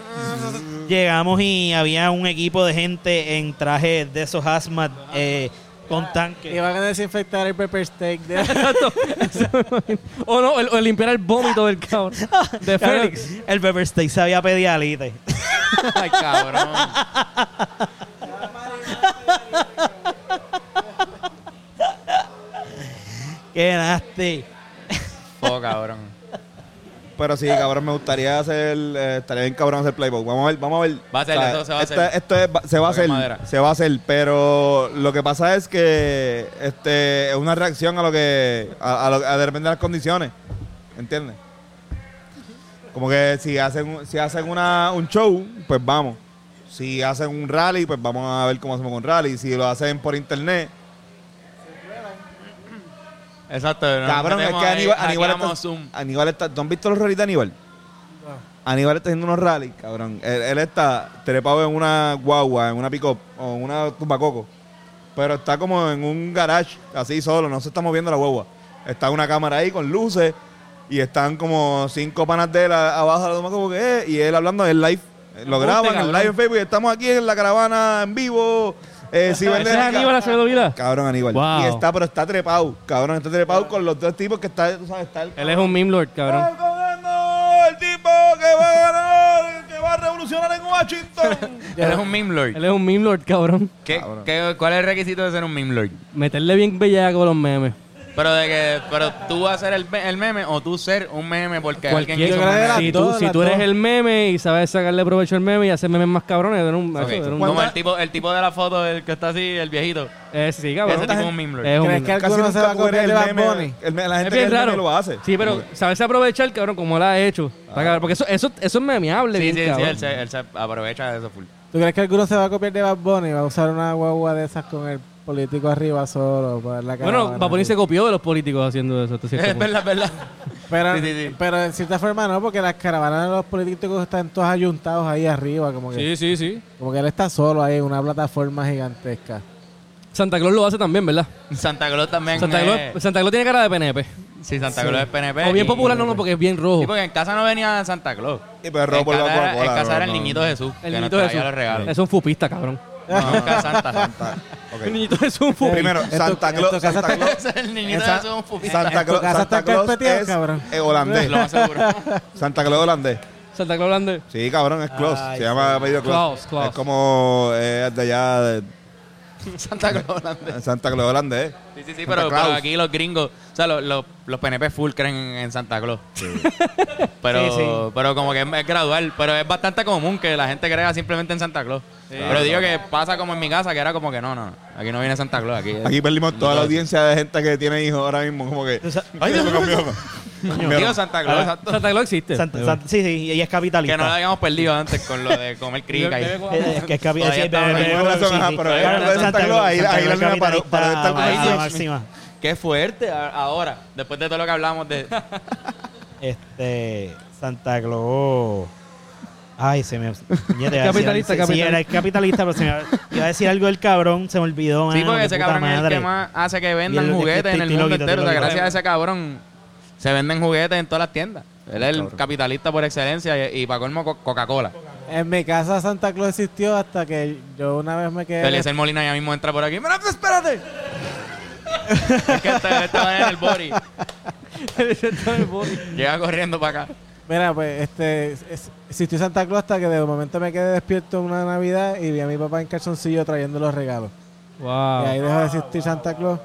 llegamos y había un equipo de gente en traje de esos hazmat eh, con Y tanque van a desinfectar el pepper steak. De... O no, o, limpiar el vómito del cabrón. De Félix. el pepper steak sabía pedialite Ay, cabrón. qué nasty Oh, cabrón. Pero sí, cabrón, me gustaría hacer, eh, estaría bien cabrón hacer playbook. Vamos a ver, vamos a ver. Va a ser, eso se va a este- hacer. Esto es, va- se va a Toque hacer, madera. se va a hacer, pero lo que pasa es que este es una reacción a lo que, a, a lo, a de repente las condiciones, ¿entiendes? Como que si hacen, un- si hacen una, un show, pues vamos. Si hacen un rally, pues vamos a ver cómo hacemos un rally. Si lo hacen por internet, Exacto. Cabrón, es que ahí, Aníbal, Aníbal está, Zoom. Aníbal está. ¿Tú has visto los rallies de Aníbal? Aníbal está haciendo unos rallies, cabrón. Él, él está trepado en una guagua, en una pick-up o en una tumbacoco. Pero está como en un garage, así solo, no se está moviendo la guagua. Está una cámara ahí con luces y están como cinco panas de él a- abajo de la tumbacoco que es, y él hablando en live. Eh, Lo graban en live en Facebook y estamos aquí en la caravana en vivo. Eh, si ¿Ese venden es Aníbal Acevedo? Cabrón, Aníbal. Wow. Y está, pero está trepado, cabrón. Está trepado con los dos tipos que está, tú sabes, está el Él es un meme lord, cabrón. ¡Está ganando el tipo que va a ganar, que va a revolucionar en Washington. Él es un meme lord. Él es un meme lord, cabrón. ¿Qué- Cabrón. qué- ¿Cuál es el requisito de ser un meme lord? Meterle bien bellaco con los memes. Pero de que, pero tú vas a ser el, el meme o tú ser un meme porque alguien Cualquier- hizo un meme. era- Si tú, si tú eres el meme y sabes sacarle provecho al meme y hacer memes más cabrones, eres un, Ok, Como el tipo, el tipo de la foto del que está así, el viejito. Eh, sí, cabrón. Ese tipo es un meme lord. Es un ¿Crees meme que alguno se va a de el Bad meme, Bunny? el me- la gente Es que bien el meme raro. lo hace. Sí, pero sabes aprovechar, cabrón, como lo ha hecho. Está cabrón, Porque eso, eso, eso es memeable, Sí, bien sí, sí, cabrón. él se, él se aprovecha de eso full. ¿Tú crees que alguno se va a copiar de Bad Bunny y va a usar una guagua de esas con el político arriba solo para la Bueno? Baboni se copió de los políticos haciendo eso. Es verdad, es verdad. Pero, Sí, sí, sí. pero en cierta forma no, porque las caravanas de los políticos están todos ayuntados ahí arriba, como que, Sí, sí, sí. como que él está solo ahí en una plataforma gigantesca. Santa Claus lo hace también, ¿verdad? Santa Claus también. Santa eh, Claus, Santa Claus tiene cara de PNP. sí, Santa Claus es PNP. O bien y- popular, no, no, porque es bien rojo. Sí, porque en casa no venía Santa Claus. Y pues robo por la Coca-Cola, en casa era el niñito Jesús. El que niñito nos Jesús. traía los regalos. Es un fupista, cabrón. Nunca Santa. Santa. Ok. El niñito es un fupista. Primero, En tu- Santa en tu Claus. casa Santa está- Claus. el niñito Esa- es un fupista. Santa Claus, casa Santa está Claus carpeteado, es cabrón. eh, holandés. Lo más seguro. Santa Claus holandés. Santa Claus holandés. Sí, cabrón, es Claus. Ay, Se llama apellido Claus. Claus, Claus. Es como eh, de allá de Santa Claus holandés. Santa Claus holandés. Sí, sí, sí, Santa pero, aquí los gringos, o sea, los, los, los PNP full creen en Santa Claus. pero, Sí, sí. pero como que es, es gradual, pero es bastante común que la gente crea simplemente en Santa Claus. pero digo que pasa como en mi casa, que era como que no, no, aquí no viene Santa Claus, aquí perdimos toda la audiencia de gente que tiene hijos ahora mismo. Como que. Ay, Dios mío. Digo Santa Claus, exacto. Santa Claus existe. Santa- Santa- sí, sí, y es capitalista. Que no lo habíamos perdido antes con lo de comer crica. y- Eh, que es capi- Todavía bebé, Tienes razón, ajá, pero hablando de Santa Claus, ahí- ahí la línea paró- capitalista paró de estar la con- máxima. Qué fuerte a- ahora, después de todo lo que hablamos de... Este, Santa Claus. Ay, se me. puñeta, iba a decir- Capitalista, sí, Sí, capitalista. era capitalista, pero se me iba a decir algo del cabrón, se me olvidó. Sí, mano, porque ese puta cabrón es el madre. que más hace que Y vendan el- juguetes en el estoy mundo loquito, entero. O sea, estoy gracias a ese cabrón se venden juguetes en todas las tiendas. Él es el capitalista por excelencia y, y para colmo Co- Coca-Cola. En mi casa Santa Claus existió hasta que yo una vez me quedé... Eliezer Molina ya mismo entra por aquí. ¡Mira, pues, espérate! es que está- estaba en el body. Llega corriendo para acá. Mira, pues este es- existió Santa Claus hasta que de momento me quedé despierto una Navidad y vi a mi papá en calzoncillo trayendo los regalos. Wow. Y ahí dejó de existir Santa Claus.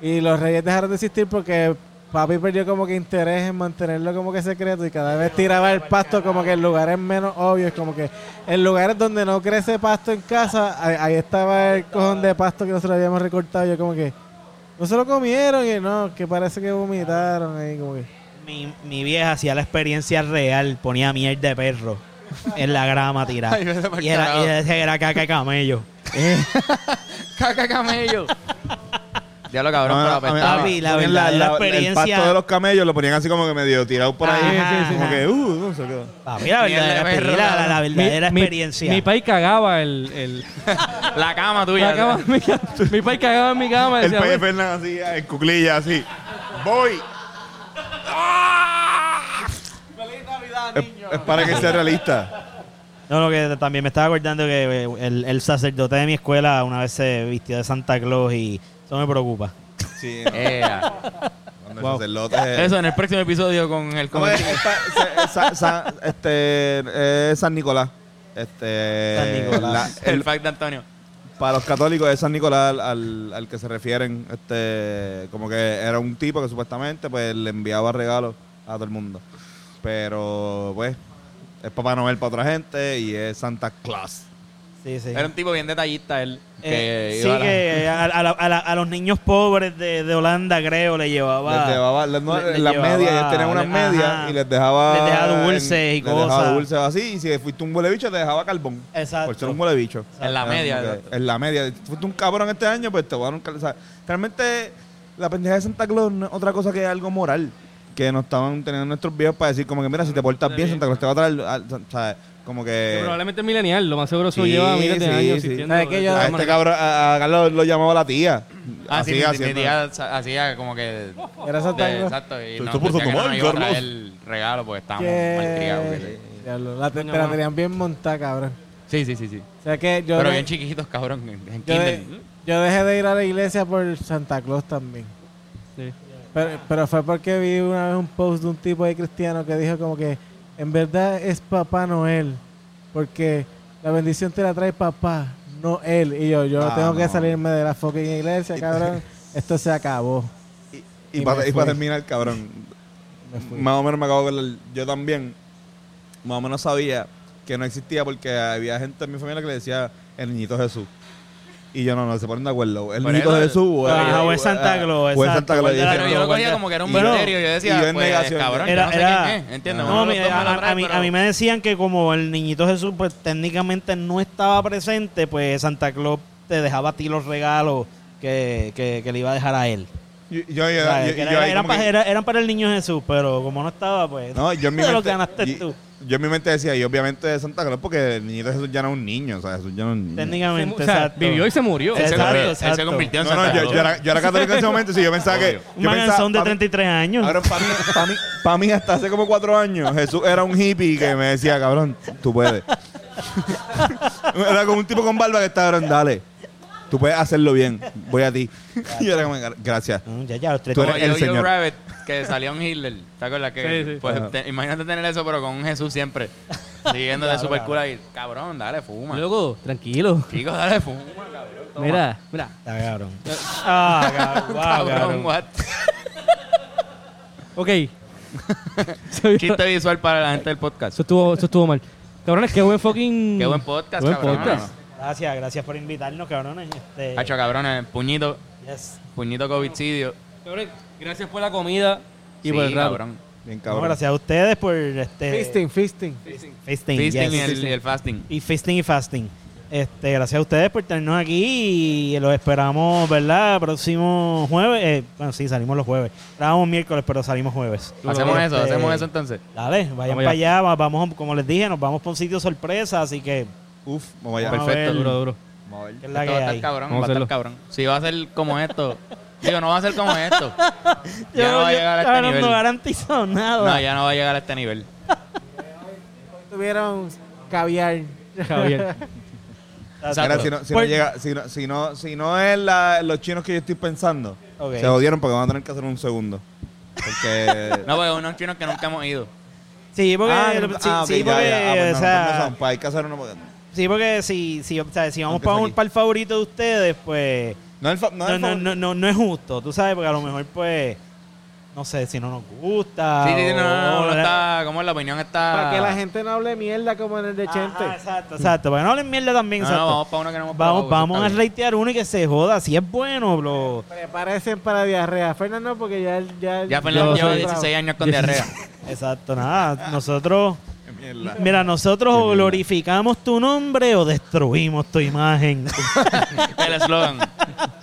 Y los reyes dejaron de existir porque papi perdió como que interés en mantenerlo como que secreto y cada vez tiraba el pasto como que en lugares menos obvios, como que en lugares donde no crece pasto en casa, ahí, ahí estaba el cojón de pasto que nosotros habíamos recortado. Yo como que no se lo comieron y no, que parece que vomitaron ahí como que. Mi, mi vieja hacía la experiencia real, ponía miel de perro en la grama tirada. Ay, y, era, y decía que era caca de camello. Caca camello. Diablo cabrón, No, pero apestaba. Papi, la ponían verdadera El experiencia- pasto de los camellos lo ponían así como que medio tirado por ahí. Ajá, como ajá. que, uh, no sé qué. Papi, la verdadera, perro, la, verdadera mi, experiencia. Mi país cagaba el... el La cama tuya. la cama en mi, país cagaba en mi cama. y El decía, país de "Bueno, Fernan así, en cuclilla, así. ¡Voy! Es, es para que sea realista. No, lo que también me estaba acordando que eh, el, el sacerdote de mi escuela una vez se vistió de Santa Claus y eso me preocupa. Sí, no, sacerdote... Eso en el próximo episodio con el ¿Cómo es? comentario. Esta- sa- sa- este, es San Nicolás. Este, San Nicolás. la- el- El fact de Antonio. para los católicos es San Nicolás al, al que se refieren. Este, como que era un tipo que supuestamente pues le enviaba regalos a todo el mundo. Pero pues es Papá Noel para otra gente y es Santa Claus. Sí, sí. Era un tipo bien detallista él. Eh, Que sí, iba a la- que a, a la- a la- a los niños pobres de, de Holanda, creo, le llevaba. les dejaba les- no, le- le las llevaba- medias, ellos tenían unas medias ajá. y les dejaba. Les dejaba dulces en- y les dejaba cosas. dulces así. Y si fuiste un huele bicho, te dejaba carbón. Exacto. Por ser un huele bicho. En la media. En la media. Si fuiste un cabrón este año, pues te voy a dar un o sea, Realmente, la pendeja de Santa Claus no es otra cosa que algo moral. Que nos estaban teniendo nuestros viejos para decir, como que mira, si te portas bien, Santa Claus te va a traer. al- O sea, como que que. probablemente es milenial, lo más seguro eso Sí, lleva miles de sí, años sí. existiendo. ¿Sabes qué? de Yo- A este cabrón, a, a Carlos lo llamaba la tía. Ah, sí, mi- mi, haciendo. tía sa- hacía como que... Era Santa de- exacto. Y Tú no, estás por decía que no tomar, nos iba a Carlos. traer el regalo porque estábamos malcriados. que- la te, la tenían bien montada, cabrón. Sí, sí, sí, sí. O sea que yo, Pero de- bien chiquitos, cabrón, en, en yo, de- kinder. yo dejé de ir a la iglesia por Santa Claus también. Sí. Pero, pero fue porque vi una vez un post de un tipo de cristiano que dijo como que en verdad es Papá Noel. Porque la bendición te la trae papá, no él. Y yo, yo Ah, tengo que salirme de la fucking iglesia, cabrón. Esto se acabó. Y, Y para, y terminar, cabrón, más o menos me acabo de yo también, más o menos sabía que no existía porque había gente en mi familia que le decía el niñito Jesús. Y yo no, no, se ponen de acuerdo. El eso- Jesús o, es Santa Claus, O es. Santa Claus. De Pero yo lo cogía como que era un misterio. Yo decía, y yo en pues, negación, cabrón, Era- yo no sé era- quién es. ¿Entiendes? No, de a, mí, pero- a mí me decían que como el niñito Jesús pues técnicamente no estaba presente, pues Santa Claus te dejaba a ti los regalos que, que, que le iba a dejar a él. Yo, yo, O sea, yo- que yo era- eran, para, que- era- eran para el niño Jesús, pero como no estaba, pues No, yo en mi te lo mente, ganaste y- tú. Yo en mi mente decía, y obviamente es Santa Claus porque el niñito Jesús ya no es un niño, o sea, Jesús ya no es un niño. Técnicamente, o sea, exacto. vivió y se murió. Él se Exacto, convirtió- Él se convirtió en No, no, Santa yo, Claus. yo era, yo era católico en ese momento, sí, yo pensaba que... Un yo pensaba- manganzón de pa' mí- 33 años. Ahora, para mí, pa' mí, pa' mí, hasta hace como cuatro años, Jesús era un hippie que me decía, cabrón, tú puedes. era como un tipo con barba que estaba, cabrón, dale. Tú puedes hacerlo bien. Voy a ti. y era como, gracias. Mm, ya, ya, los tres- Tú Como eres el Jojo señor. Rabbit, que salía un Hitler. ¿Te acuerdas? Que, Sí, sí. Pues, Ajá. te- imagínate tener eso, pero con un Jesús siempre. Siguiendo de super cool ahí. Cabrón, dale, fuma. Loco, tranquilo. Chico, dale, fuma, cabrón. Toma. Mira, mira. Está cabrón. Ah, cabrón. wow, Cabrón, cabrón. what? Ok. Eso Chiste visual para la gente del podcast. estuvo, eso estuvo mal. Cabrones, qué buen fucking. Qué buen podcast, Buen cabrón. podcast. Gracias, gracias por invitarnos, cabrones. Este, Hacho, cabrones, puñito, yes. puñito covidcidio. Cabrones, gracias por la comida y Sí, por el cabrón. Bien No, cabrón. gracias a ustedes por este Fisting, fisting. Fisting, Feasting yes. y el, y el fasting. y fisting y fasting. Este, gracias a ustedes por tenernos aquí y los esperamos, ¿verdad? Próximo jueves. Eh, bueno, sí, salimos los jueves. Grabamos miércoles, pero salimos jueves. Hacemos eso, Este, hacemos eso entonces. Dale, vayan Vamos para allá. allá. va- Vamos, como les dije, nos vamos por un sitio sorpresa, así que Uf, vamos allá. Vamos a Perfecto, ver. Duro, duro. Vamos a ver. ¿qué es la Esto que va a estar hay? cabrón, Vamos va a estar hacerlo. cabrón. Si va a ser como esto, Digo, no va a ser como esto. Yo, Ya no va a yo- llegar a este cabrón, nivel. no garantizo nada. No, ya no va a llegar a este nivel. Tuvieron caviar. Javier. Mira, si no, si no llega, si no, si no, si no es la- los chinos que yo estoy pensando, Ok. se jodieron porque van a tener que hacer un segundo. Porque. No, porque unos chinos que nunca hemos ido. Sí, porque, Ah, sí, ah, ok, sí, ya, porque, ya. Ah, pues o no, sea, no son, pues hay que hacer uno porque- sí, porque si, si, o sea, si vamos para, un, para el favorito de ustedes, pues No es el fa- no no, el no, favor- no, no, es justo, tú sabes, porque a lo mejor, pues, no sé, si no nos gusta. Sí, sí, sí, no, no, no, o- no está, como la opinión está... Para que la gente no hable mierda como en el de Ajá, Chente. exacto, exacto. Para que no hablen mierda también, No, no, exacto. vamos para uno que no hemos Vamos, probado, vamos a ratear uno y que se joda. Si es bueno, lo... Prepárense para diarrea. Fernan no, porque ya... Ya, Ya Fernando lleva soy 16 años con diarrea. Exacto, nada. Nosotros... Mierda. Mira, nosotros o glorificamos tu nombre o destruimos tu imagen. el eslogan.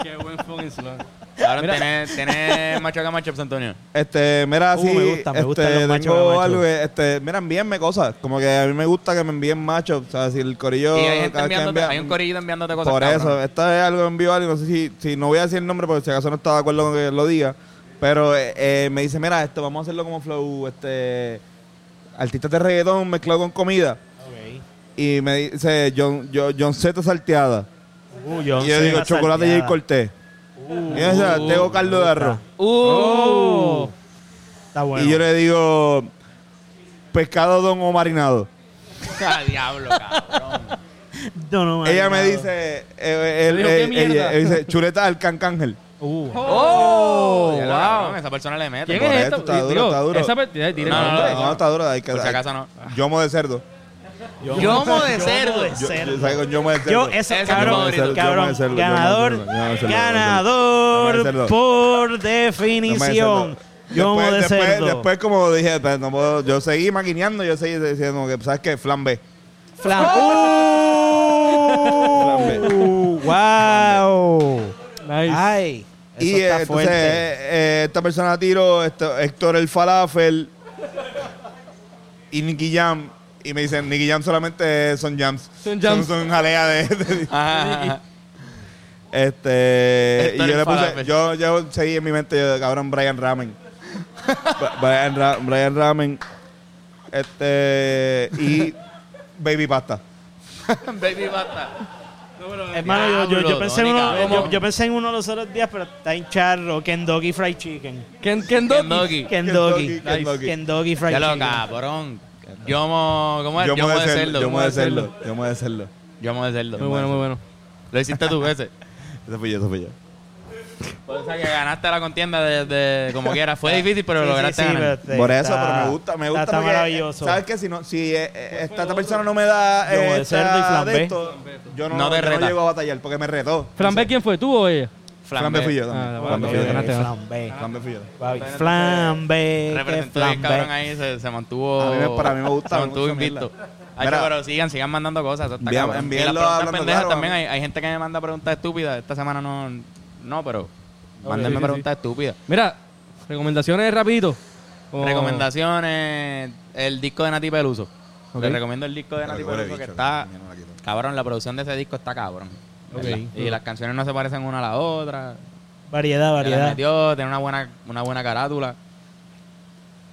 Qué buen fucking slogan. Ahora tenés, tenés macho acá, macho, Antonio. Este, mira, Uh, sí, me gusta, me este, gustan los machos, tengo algo, que, este, mira, envíenme cosas, como que a mí me gusta que me envíen machos, o sea, si el corillo... Y hay gente que envía- hay un corillito enviándote cosas, Por cabrón. eso, esta es algo envío algo, no sé si, si no voy a decir el nombre porque si acaso no está de acuerdo con que lo diga, pero eh, eh, me dice, mira, esto vamos a hacerlo como flow, este, artistas de reggaetón mezclado con comida, y me dice John, John, John Z salteada, Uh, y yo digo la chocolate salteada. J Cortés, y yo decía, Uh, tengo caldo de arroz, Uh. Está bueno. y yo le digo, pescado don o marinado. Ah, diablo, cabrón. No, no, Ella me dice, eh, él- él- ¿qué ella- él dice, chuleta al cancángel. Uh. ¡Oh! Diablo, ¡Wow! cabrón, esa persona le mete. ¿Quién Por es esto? está duro, Digo, está duro. Esa partida, tira No, el no, nombre. No, está duro, hay que Por si acaso no. Yomo de cerdo. Yomo de cerdo. de Yo, cerdo. yo salgo con yomo de cerdo. Yo, eso, Ese es mi cabrón, favorito. Yo me cabrón, de cerdo, yo me de ganador, cerdo, yo me de cerdo, ganador yo me de cerdo. por de definición. Después, de después, cerdo. después, como dije, pues, no puedo- yo seguí maquineando, yo seguí diciendo que, ¿sabes qué? Flan B. Flan. ¡Uh! ¡Wow! Nice. Ay, y está eh, entonces, fuerte. eh, eh, esta persona tiro, esto, Héctor el Falafel y Nicky Jam. Y me dicen, Nicky Jam solamente son jams. Son jams. Son, son jalea de... de- Ajá, ajá, ajá. Este, Héctor y yo le puse, yo, yo seguí en mi mente, yo, cabrón, Brian Ramen. Brian, Ra- Brian Ramen. Este, y Baby Pasta. Baby basta. Hermano, yo, yo, yo pensé en uno, cabrón. yo, yo pensé en uno los otros días, pero está en charro, Kentucky Fried Chicken. Ken, Ken Doggy. Kentucky. Kentucky. Kentucky, Kentucky. Kentucky Fried Ya lo Chicken. cabrón. Yomo, ¿cómo es? Yo Yomo me de cerdo. Yo me de cerdo. Yo me de de cerdo. Muy bueno, muy bueno. Lo hiciste tú ese. Ese fui yo, ese fui yo. O sea que ganaste la contienda de, de como quieras. Fue difícil, pero Sí, lo sí, lograste sí, ganar. pero Por eso, está- pero me gusta, me gusta Está, está porque, maravilloso. ¿Sabes qué? Si, no, si eh, eh, esta, esta persona no me da Yomo eh, de cerdo y esta flan de esto, yo no, No te yo no reta. llego a batallar porque me retó. ¿Fran B quién fue? ¿Tú o ella? Flan B fui yo Ah, también. ok, fui yo ganaste, también. Flambe. Flan B fui yo. Papi, Flambe. Representó que bien cabrón flambe. ahí, se, se mantuvo. A mí me- para mí me gusta, Se me mantuvo gusta invicto. mierda. Ay, Mira. pero sigan, sigan mandando cosas. eso está Envía- cabrón. Y las envíenlo preguntas hablando pendejas claro, también. hay gente que me manda preguntas estúpidas. Esta semana no. No, pero. Mándenme sí, sí, preguntas estúpidas. Mira, recomendaciones rapidito. Como- Recomendaciones. El disco de Nati Peluso. Ok. Les recomiendo el disco de Nati Peluso que está. la. Cabrón, la producción de ese disco está cabrón. Ok. ¿verdad? Y las canciones no se parecen una a la otra. Variedad, variedad. metió, tiene una buena, una buena carátula.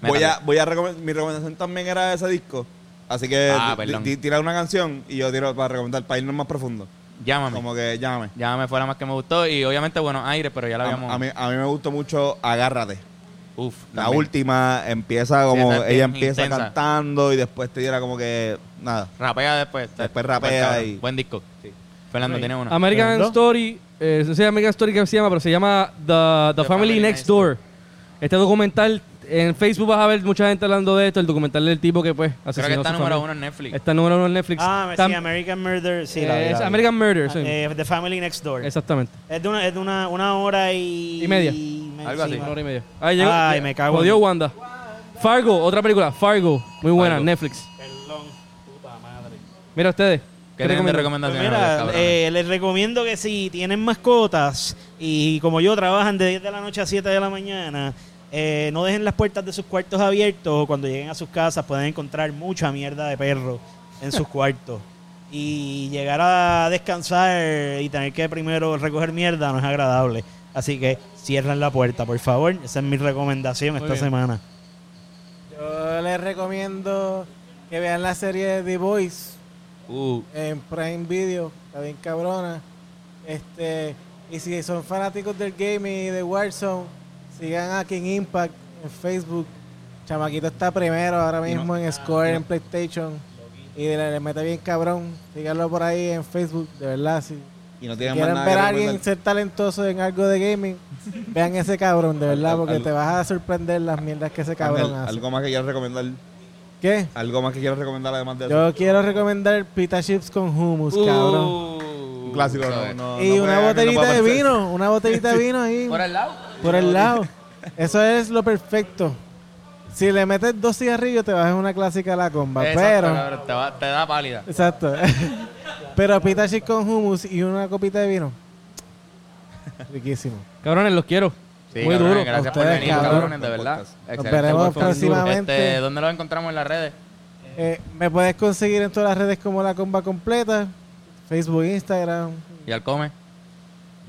Voy a, voy a recomend- mi recomendación también era ese disco. Así que Ah, di- perdón. di- tira una canción y yo tiro para recomendar, para irnos más profundo. Llámame. Como que llámame. Llámame fue la más que me gustó. Y obviamente, bueno, aire, pero ya la A, habíamos. a mí, a mí me gustó mucho Agárrate. Uf, La también. última empieza como ella empieza intensa. cantando y después te diera como que nada. Rapea después. Después rapea y- Buen disco. Fernando, tiene uno. American. Story, eh, no sé American Story que se llama, pero se llama The, The, Family, Next Door. Este documental, en Facebook vas a ver mucha gente hablando de esto, el documental del tipo que pues Creo asesinó que a está su número familia. uno en Netflix. Está número uno en Netflix. Ah, Tam- sí, American Murder. Sí, la vi, eh, la es vi. American Murder, sí. Eh, The Family Next Door. Exactamente. Es de una, es de una, una hora y... Y media. me- Algo así. sí, Una hora y media. Ay, llegó, Ay, me cago en- Jodió Wanda. Fargo, otra película. Fargo. Muy buena, Fargo. Netflix. Perdón, puta madre. Mira ustedes. ¿Qué tienen de recomiendan? Pues recomendaciones? los mira, cabrones? eh, les recomiendo que si tienen mascotas y como yo trabajan de 10 de la noche a 7 de la mañana, eh, no dejen las puertas de sus cuartos abiertos. Cuando lleguen a sus casas pueden encontrar mucha mierda de perro en sus cuartos. Y llegar a descansar y tener que primero recoger mierda no es agradable. Así que cierren la puerta, por favor. Esa es mi recomendación Muy esta bien. semana. Yo les recomiendo que vean la serie The Voice Uh, en Prime Video. Está bien cabrona. Este, y si son fanáticos del gaming y de Warzone, sigan a King Impact en Facebook. Chamaquito está primero ahora mismo en Score en PlayStation. Y le, le mete bien cabrón. Síganlo por ahí en Facebook, de verdad. Si Y no si tienen más quieren nada ver a alguien ser talentoso en algo de gaming, vean ese cabrón, de verdad, porque al- te vas a sorprender las mierdas que ese cabrón hace. algo más que quieras recomendar. ¿Qué? Algo más que quieras recomendar además de eso. Yo quiero recomendar pita chips con hummus, cabrón. uh, Un clásico, no, no. Y no una botellita de vino, una botellita de vino ahí ¿Por el lado? Por el lado. Eso es lo perfecto. Si le metes dos cigarrillos te vas en una clásica la comba, Exacto, pero te, va- te da pálida. exacto. pero pita chips con hummus y una copita de vino. Riquísimo. Cabrones, los quiero. Sí, Muy cabrones, duro. Gracias A por venir, cabrón. cabrones, de verdad. Excelente veremos próximamente. Este, ¿Dónde los encontramos en las redes? Eh, me puedes conseguir en todas las redes como la comba completa, Facebook, Instagram. ¿Y al come?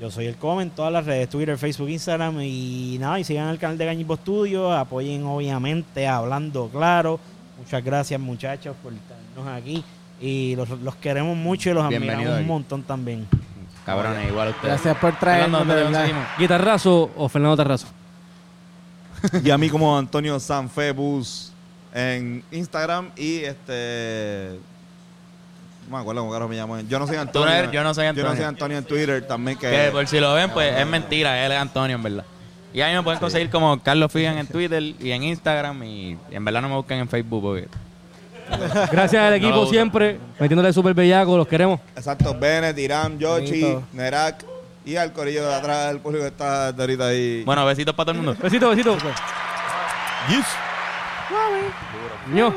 Yo soy el Come en todas las redes, Twitter, Facebook, Instagram y nada, y sigan el canal de Gañipo Studio, apoyen obviamente Hablando Claro. Muchas gracias muchachos por estarnos aquí y los, los queremos mucho y los Bienvenido admiramos un montón también. Cabrones, igual a ustedes. Gracias por traernos, Fernando, de ¿dónde te verdad. conseguimos? ¿Guitarrazo o Fernando Terrazo? Y a mí como Antonio Sanfebus en Instagram y este... No me acuerdo cómo carajo me llamo. Yo no soy Antonio. eres- yo no soy Yo no Antonio. soy Antonio en Twitter también que... Que por si lo ven, pues es mentira, él es Antonio, en verdad. Y ahí me pueden conseguir como Carlos Figan en Twitter y en Instagram. Y en verdad no me busquen en Facebook porque Gracias al equipo uso. siempre, metiéndole súper bellaco, los queremos. Exacto, Bennett, Irán, Yoshi, Bonito. Nerak y al corillo de atrás del público que está de ahorita ahí. Bueno, besitos para todo el mundo. Besito, besito. Yes. Ño.